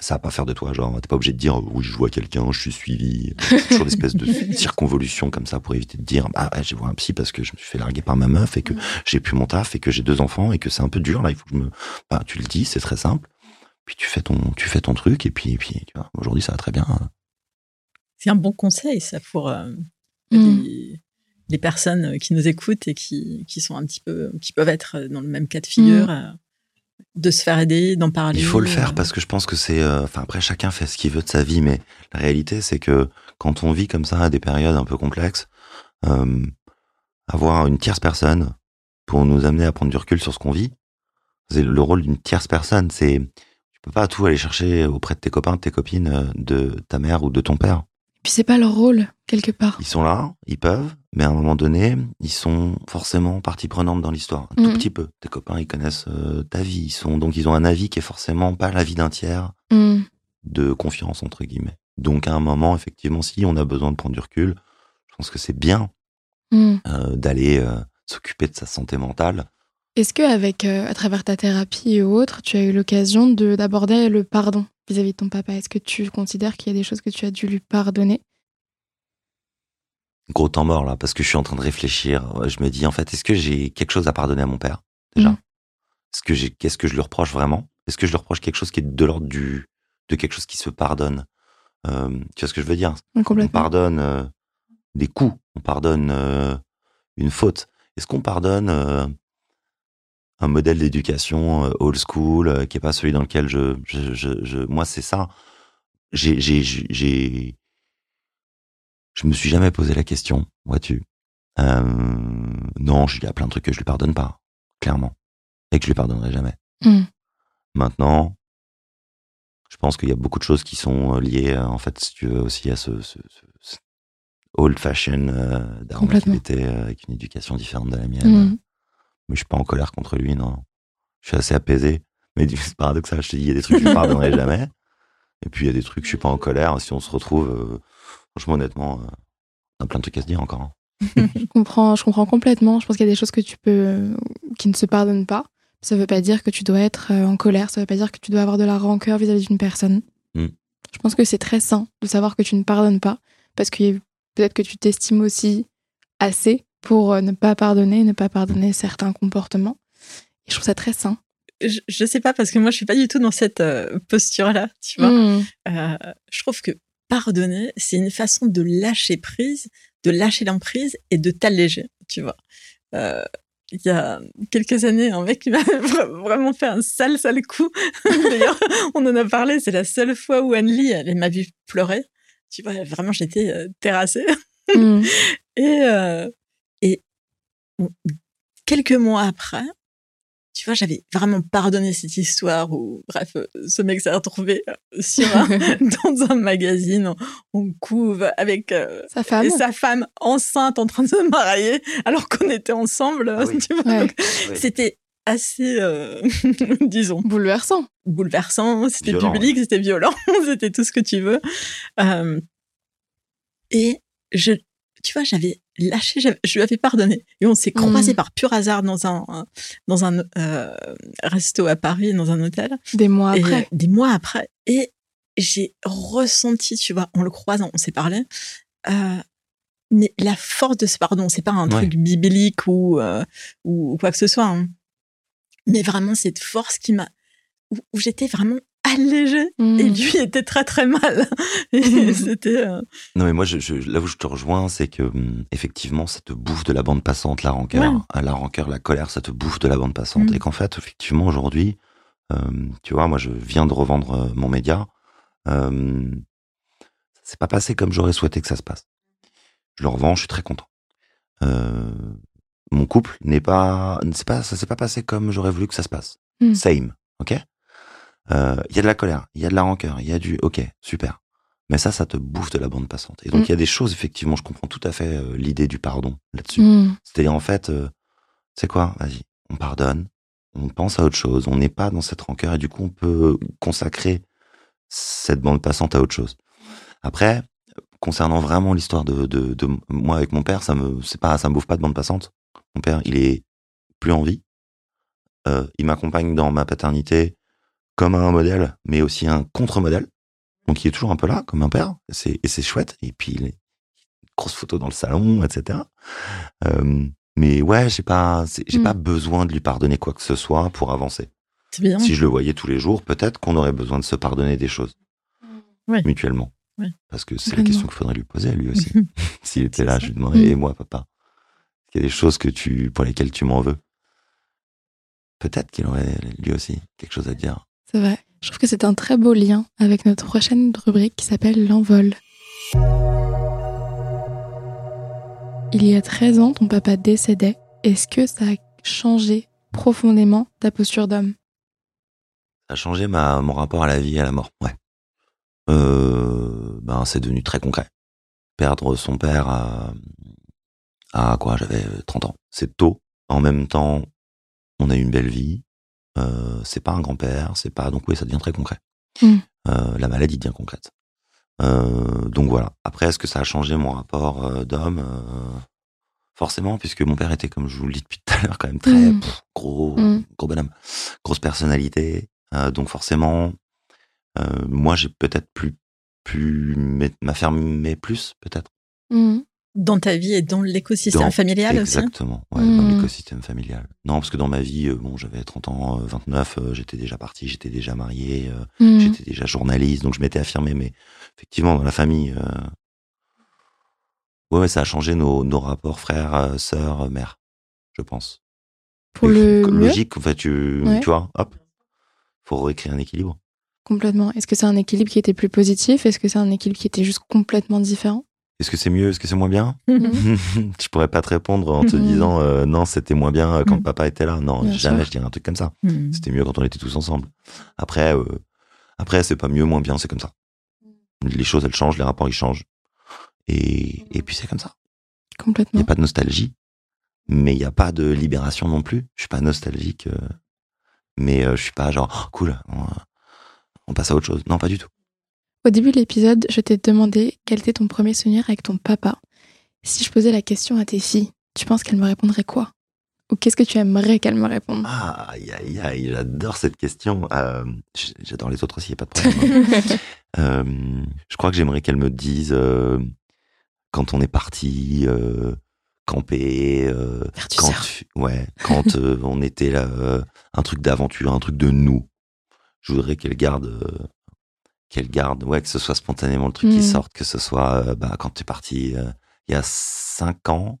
Ça va pas faire de toi, genre, t'es pas obligé de dire, oui, je vois quelqu'un, je suis suivi. C'est toujours l'espèce de circonvolution comme ça pour éviter de dire, bah, j'ai voir un psy parce que je me suis fait larguer par ma meuf et que j'ai plus mon taf et que j'ai deux enfants et que c'est un peu dur, là, il faut que je me, bah, tu le dis, c'est très simple. Puis tu fais ton, tu fais ton truc et puis, et puis, tu vois, aujourd'hui, ça va très bien. C'est un bon conseil, ça, pour euh, Mm. les, les personnes qui nous écoutent et qui, qui sont un petit peu, qui peuvent être dans le même cas de figure, euh, de se faire aider, d'en parler. Il faut le faire euh, parce que je pense que c'est, euh, enfin après chacun fait ce qu'il veut de sa vie, mais la réalité c'est que quand on vit comme ça à des périodes un peu complexes, euh, avoir une tierce personne pour nous amener à prendre du recul sur ce qu'on vit, c'est le rôle d'une tierce personne. C'est, tu peux pas tout aller chercher auprès de tes copains, de tes copines, euh, de ta mère ou de ton père. Puis c'est pas leur rôle, quelque part. Ils sont là, ils peuvent, mais à un moment donné, ils sont forcément partie prenante dans l'histoire, un tout Mhm. petit peu. Tes copains, ils connaissent euh, ta vie, ils sont donc ils ont un avis qui est forcément pas l'avis d'un tiers Mm. de confiance entre guillemets. Donc à un moment, effectivement, si on a besoin de prendre du recul, je pense que c'est bien Mm. euh, d'aller euh, s'occuper de sa santé mentale. Est-ce que avec, à travers ta thérapie et autres, tu as eu l'occasion de d'aborder le pardon vis-à-vis de ton papa? Est-ce que tu considères qu'il y a des choses que tu as dû lui pardonner? Gros temps mort là, parce que je suis en train de réfléchir. Je me dis en fait, est-ce que j'ai quelque chose à pardonner à mon père déjà? Mhm. Est-ce que j'ai, qu'est-ce que je lui reproche vraiment? Est-ce que je lui reproche quelque chose qui est de l'ordre du, de quelque chose qui se pardonne? Euh, Tu vois ce que je veux dire? On pardonne euh, des coups, on pardonne euh, une faute. Est-ce qu'on pardonne euh, un modèle d'éducation old school qui est pas celui dans lequel je, je, je, je- moi c'est ça. J'ai, j'ai, j'ai- je me suis jamais posé la question, vois-tu. Euh, non, il y a plein de trucs que je lui pardonne pas, clairement. et que je lui pardonnerai jamais. Mm. Maintenant, je pense qu'il y a beaucoup de choses qui sont euh, liées, euh, en fait, si tu veux, aussi à ce, ce, ce- ce old fashion euh, qu'il Complètement. était euh, avec une éducation différente de la mienne. Mm. Mais je suis pas en colère contre lui, non. Je suis assez apaisé. Mais c'est paradoxal, je te dis, il y a des trucs que je ne pardonnerai jamais. Et puis il y a des trucs, je suis pas en colère. Si on se retrouve, franchement, honnêtement, euh, on a plein de trucs à se dire encore. hein. Je comprends, je comprends complètement. Je pense qu'il y a des choses que tu peux, qui ne se pardonnent pas. Ça veut pas dire que tu dois être euh, en colère. Ça veut pas dire que tu dois avoir de la rancœur vis-à-vis d'une personne. Mm. Je pense que c'est très sain de savoir que tu ne pardonnes pas, parce que peut-être que tu t'estimes aussi assez pour euh, ne pas pardonner, ne pas pardonner certains comportements. Et je trouve ça très sain. Je, je sais pas parce que moi je suis pas du tout dans cette euh, posture-là, tu vois. Mm. Euh, je trouve que pardonner, c'est une façon de lâcher prise, de lâcher l'emprise et de t'alléger, tu vois. Euh, il y a quelques années, un mec qui m'a vra- vraiment fait un sale, sale coup. D'ailleurs, on en a parlé, c'est la seule fois où Anne-Lee, elle m'a vu pleurer. Tu vois, vraiment, j'étais euh, terrassée. Mm. Et, euh, et quelques mois après, tu vois, j'avais vraiment pardonné cette histoire où, bref, euh, ce mec s'est retrouvé euh, sur un- dans un magazine en, en couve avec euh, Sa femme. sa femme enceinte en train de se marier alors qu'on était ensemble. Ah oui. Ouais. C'était assez, euh, disons, Bouleversant. bouleversant, c'était public, c'était violent, c'était tout ce que tu veux. Euh, et je, tu vois, j'avais lâché, je lui avais pardonné. Et on s'est croisés Mm. par pur hasard dans un, dans un euh, resto à Paris, dans un hôtel. Des mois Et, après. euh, des mois après. Et j'ai ressenti, tu vois, en le croisant, on s'est parlé, euh, mais la force de ce pardon, c'est pas un Ouais. truc biblique ou, euh, ou quoi que ce soit, hein. mais vraiment cette force qui m'a, où, où j'étais vraiment allégée Mm. et lui était très très mal. Et c'était, euh, Non, mais moi, je, je- là où je te rejoins, c'est que hum, effectivement, ça te bouffe de la bande passante, la rancœur. Ouais. Ah, La rancœur, la colère, ça te bouffe de la bande passante. Mm. Et qu'en fait, effectivement, aujourd'hui, euh, tu vois, moi, je viens de revendre euh, mon média. Euh, ça s'est pas passé comme j'aurais souhaité que ça se passe. Je le revends, je suis très content. Euh, mon couple n'est pas, c'est pas, ça s'est pas passé comme j'aurais voulu que ça se passe. Mm. Same, ok? Euh, Il y a de la colère, il y a de la rancœur, il y a du, ok, super. Mais ça, ça te bouffe de la bande passante. Et donc, Mm. il y a des choses, effectivement, je comprends tout à fait euh, l'idée du pardon là-dessus. Mm. C'est-à-dire, en fait, euh, c'est quoi? Vas-y, on pardonne, on pense à autre chose, on n'est pas dans cette rancœur et du coup, on peut consacrer cette bande passante à autre chose. Après, concernant vraiment l'histoire de, de, de moi avec mon père, ça me, c'est pas, ça me bouffe pas de bande passante. Mon père, il est plus en vie. Euh, il m'accompagne dans ma paternité comme un modèle, mais aussi un contre-modèle. Donc, il est toujours un peu là, comme un père. Et c'est chouette. Et puis, il est grosse photo dans le salon, etc. Euh, mais ouais, j'ai pas, j'ai pas besoin de lui pardonner quoi que ce soit pour avancer. c'est bien. Si je le voyais tous les jours, peut-être qu'on aurait besoin de se pardonner des choses. Ouais. Mutuellement. Ouais. Parce que c'est la question qu'il faudrait lui poser à lui aussi. S'il était là, ça. je lui demanderais, Mm. et moi, papa, qu'il y a des choses que tu, pour lesquelles tu m'en veux? Peut-être qu'il aurait lui aussi quelque chose à dire. C'est vrai. Je trouve que c'est un très beau lien avec notre prochaine rubrique qui s'appelle l'envol. Il y a 13 ans, ton papa décédait. Est-ce que ça a changé profondément ta posture d'homme? Ça a changé ma, mon rapport à la vie et à la mort. Ouais. Euh, ben, c'est devenu très concret. Perdre son père à, à quoi? J'avais 30 ans. C'est tôt. En même temps, on a eu une belle vie. Euh, c'est pas un grand-père, c'est pas, donc oui, ça devient très concret. Mm. Euh, la maladie devient concrète. Euh, donc voilà. Après, est-ce que ça a changé mon rapport d'homme? Forcément, puisque mon père était, comme je vous le dis depuis tout à l'heure, quand même très Mm. pff, gros, Mm. gros bonhomme, grosse personnalité. Donc forcément, moi j'ai peut-être plus pu m'affirmer plus, peut-être. Dans ta vie et dans l'écosystème Dans- familial aussi. Exactement, ouais, dans Mm. l'écosystème familial. Non, parce que dans ma vie, euh, bon, j'avais 30 ans, euh, 29, euh, j'étais déjà parti, j'étais déjà marié, euh, Mhm. j'étais déjà journaliste, donc je m'étais affirmé, mais effectivement, dans la famille, euh, ouais, ouais, ça a changé nos, nos rapports frères, euh, sœurs, euh, mères, je pense. Pour le Logique, en fait, tu, Ouais. tu vois, hop, faut réécrire un équilibre. Complètement. Est-ce que c'est un équilibre qui était plus positif? Est-ce que c'est un équilibre qui était juste complètement différent? Est-ce que c'est mieux Est-ce que c'est moins bien Mhm. Je pourrais pas te répondre en te Mhm. disant euh, non, c'était moins bien euh, quand Mhm. papa était là. Non, Bien jamais sûr. je dirais un truc comme ça. C'était mieux quand on était tous ensemble. Après, euh, après c'est pas mieux, moins bien, c'est comme ça. Les choses, elles changent, les rapports, ils changent. Et, et puis c'est comme ça. Il Complètement. n'y a pas de nostalgie, mais il n'y a pas de libération non plus. Je suis pas nostalgique, euh, mais euh, je suis pas genre Oh, cool, on, on passe à autre chose. Non, pas du tout. Au début de l'épisode, je t'ai demandé quel était ton premier souvenir avec ton papa. Si je posais la question à tes filles, tu penses qu'elles me répondraient quoi? Ou qu'est-ce que tu aimerais qu'elles me répondent? Ah, aïe, aïe, aïe, j'adore cette question. Euh, j'adore les autres aussi, il n'y a pas de problème. Euh, je crois que j'aimerais qu'elle me dise euh, quand on est parti camper, euh, quand, surf. ouais, quand euh, on était là, euh, un truc d'aventure, un truc de nous. Je voudrais qu'elle garde, qu'elle garde, ouais, que ce soit spontanément le truc qui Mm. sorte, que ce soit euh, bah, quand tu es parti euh, il y a cinq ans.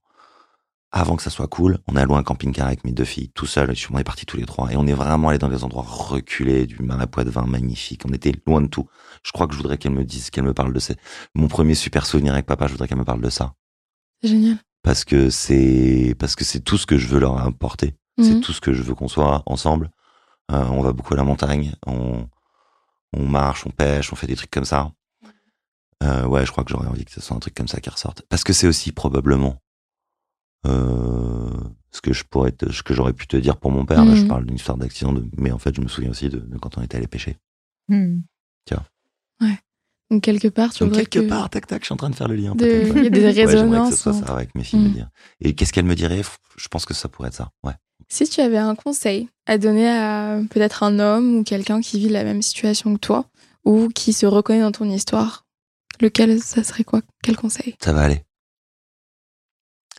Avant que ça soit cool, on a loué un camping-car avec mes deux filles, tout seul. On est partis tous les trois. Et on est vraiment allé dans des endroits reculés, du marais Poitevin magnifique. On était loin de tout. Je crois que je voudrais qu'elle me dise, qu'elle me parle de ça. Mon premier super souvenir avec papa, je voudrais qu'elle me parle de ça. C'est génial. Parce que c'est, parce que c'est tout ce que je veux leur apporter. C'est Mhm. tout ce que je veux qu'on soit ensemble. Euh, on va beaucoup à la montagne. On, on marche, on pêche, on fait des trucs comme ça. Euh, ouais, je crois que j'aurais envie que ce soit un truc comme ça qui ressorte. Parce que c'est aussi probablement euh, ce que je pourrais, te- ce que j'aurais pu te dire pour mon père. Là, je Mhm. parle d'une histoire d'accident, de, mais en fait, je me souviens aussi de, de quand on était allé pêcher. Hmm. Donc quelque part, tu Donc quelque que part, tac tac, je suis en train de faire le lien. de- ouais. il y a des Ouais, j'aimerais que ce résonances. soit hein. ça avec mes filles. Mm. de dire. Et qu'est-ce qu'elle me dirait Je pense que ça pourrait être ça. Ouais. Si tu avais un conseil à donner à peut-être un homme ou quelqu'un qui vit la même situation que toi ou qui se reconnaît dans ton histoire, lequel ça serait quoi? Quel conseil? Ça va aller.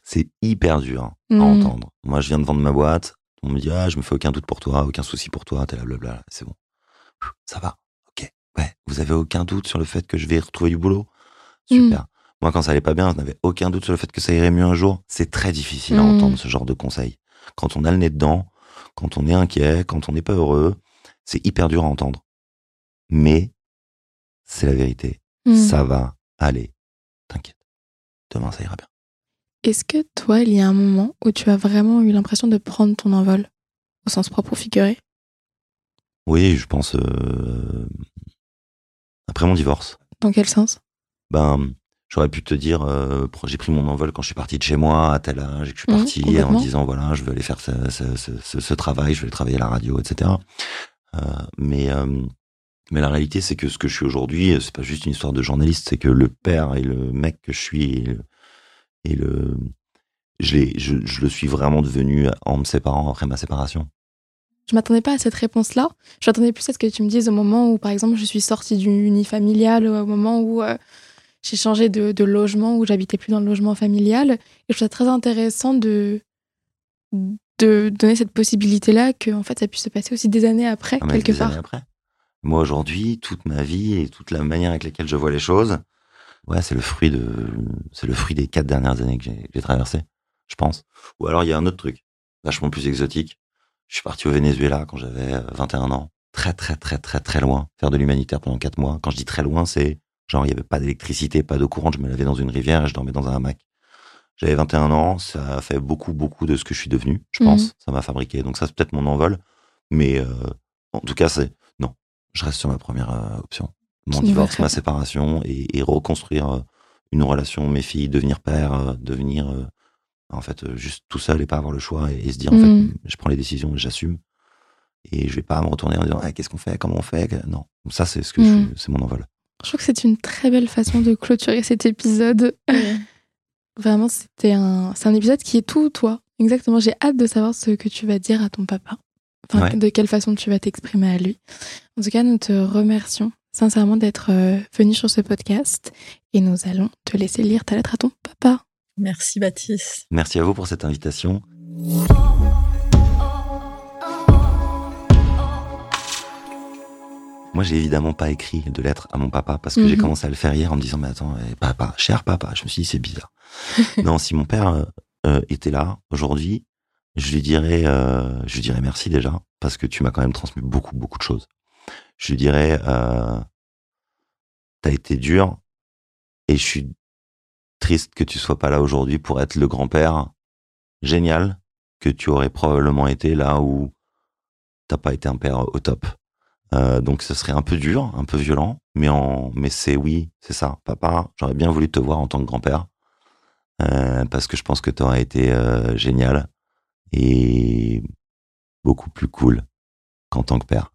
C'est hyper dur hein, à Mm. entendre. Moi, je viens de vendre ma boîte. On me dit, ah, je me fais aucun doute pour toi, aucun souci pour toi, t'es là, blabla. C'est bon. Ça va. Ok. Ouais. Vous avez aucun doute sur le fait que je vais retrouver du boulot? Super. Moi, quand ça allait pas bien, je n'avais aucun doute sur le fait que ça irait mieux un jour. C'est très difficile à Mm. entendre ce genre de conseils. Quand on a le nez dedans, quand on est inquiet, quand on n'est pas heureux, c'est hyper dur à entendre. Mais c'est la vérité. Mm. Ça va aller. T'inquiète. Demain, ça ira bien. Est-ce que toi, il y a un moment où tu as vraiment eu l'impression de prendre ton envol au sens propre ou figuré? Oui, je pense. euh, Après mon divorce, Dans quel sens? Ben, j'aurais pu te dire, euh, j'ai pris mon envol quand je suis parti de chez moi à tel âge et que je suis Mhm, parti en complètement. disant voilà, je veux aller faire ce, ce- ce- ce- ce travail, je vais aller travailler à la radio, etc. Euh, mais euh, mais la réalité, c'est que ce que je suis aujourd'hui, c'est pas juste une histoire de journaliste, c'est que le père et le mec que je suis et le, et le je, l'ai- je, je le suis vraiment devenu en me séparant après ma séparation. Je m'attendais pas à cette réponse-là. Je m'attendais plus à ce que tu me dises au moment où, par exemple, je suis sortie du unifamilial, au moment où j'ai changé de, de logement, où j'habitais plus dans le logement familial. Et je trouve ça très intéressant de, de donner cette possibilité-là, que en fait, ça puisse se passer aussi des années après, Ah, quelque des part. années après. Moi aujourd'hui, toute ma vie et toute la manière avec laquelle je vois les choses, ouais, c'est le fruit de, c'est le fruit des quatre dernières années que j'ai traversées, je pense. Ou alors il y a un autre truc, vachement plus exotique. Je suis parti au Venezuela quand j'avais euh, 21 ans, très très très très très loin, faire de l'humanitaire pendant quatre mois. Quand je dis très loin, c'est genre il y avait pas d'électricité, pas d'eau courante, je me lavais dans une rivière et je dormais dans un hamac. J'avais 21 ans, ça a fait beaucoup beaucoup de ce que je suis devenu, je pense. Mhm. Ça m'a fabriqué. Donc ça c'est peut-être mon envol, mais euh, en tout cas c'est non je reste sur ma première euh, option. Mon divorce, ma séparation et, et reconstruire euh, une relation, mes filles, devenir père, euh, devenir euh, en fait juste tout seul et pas avoir le choix et, et se dire en fait je prends les décisions et j'assume et je vais pas me retourner en disant Ah, qu'est-ce qu'on fait, comment on fait, non. Ça c'est ce que je Mm. suis- c'est mon envol. Je trouve que c'est une très belle façon de clôturer cet épisode. Vraiment, c'était un, c'est un épisode qui est tout toi. Exactement. J'ai hâte de savoir ce que tu vas dire à ton papa. Enfin, Ouais. de quelle façon tu vas t'exprimer à lui. En tout cas, nous te remercions sincèrement d'être euh, venu sur ce podcast et nous allons te laisser lire ta lettre à ton papa. Merci Baptiste. Merci à vous pour cette invitation. Moi, j'ai évidemment pas écrit de lettre à mon papa parce que j'ai Mhm. commencé à le faire hier en me disant, mais attends, eh, papa, cher papa. Je me suis dit, c'est bizarre. non, si mon père euh, euh, était là aujourd'hui, je lui dirais, euh, je lui dirais merci déjà parce que tu m'as quand même transmis beaucoup, beaucoup de choses. Je lui dirais, euh, t'as été dur et je suis triste que tu sois pas là aujourd'hui pour être le grand-père génial que tu aurais probablement été là où t'as pas été un père au top. Euh, donc ce serait un peu dur, un peu violent, mais en, mais c'est oui, c'est ça. Papa, j'aurais bien voulu te voir en tant que grand-père euh, parce que je pense que tu aurais été euh, génial et beaucoup plus cool qu'en tant que père.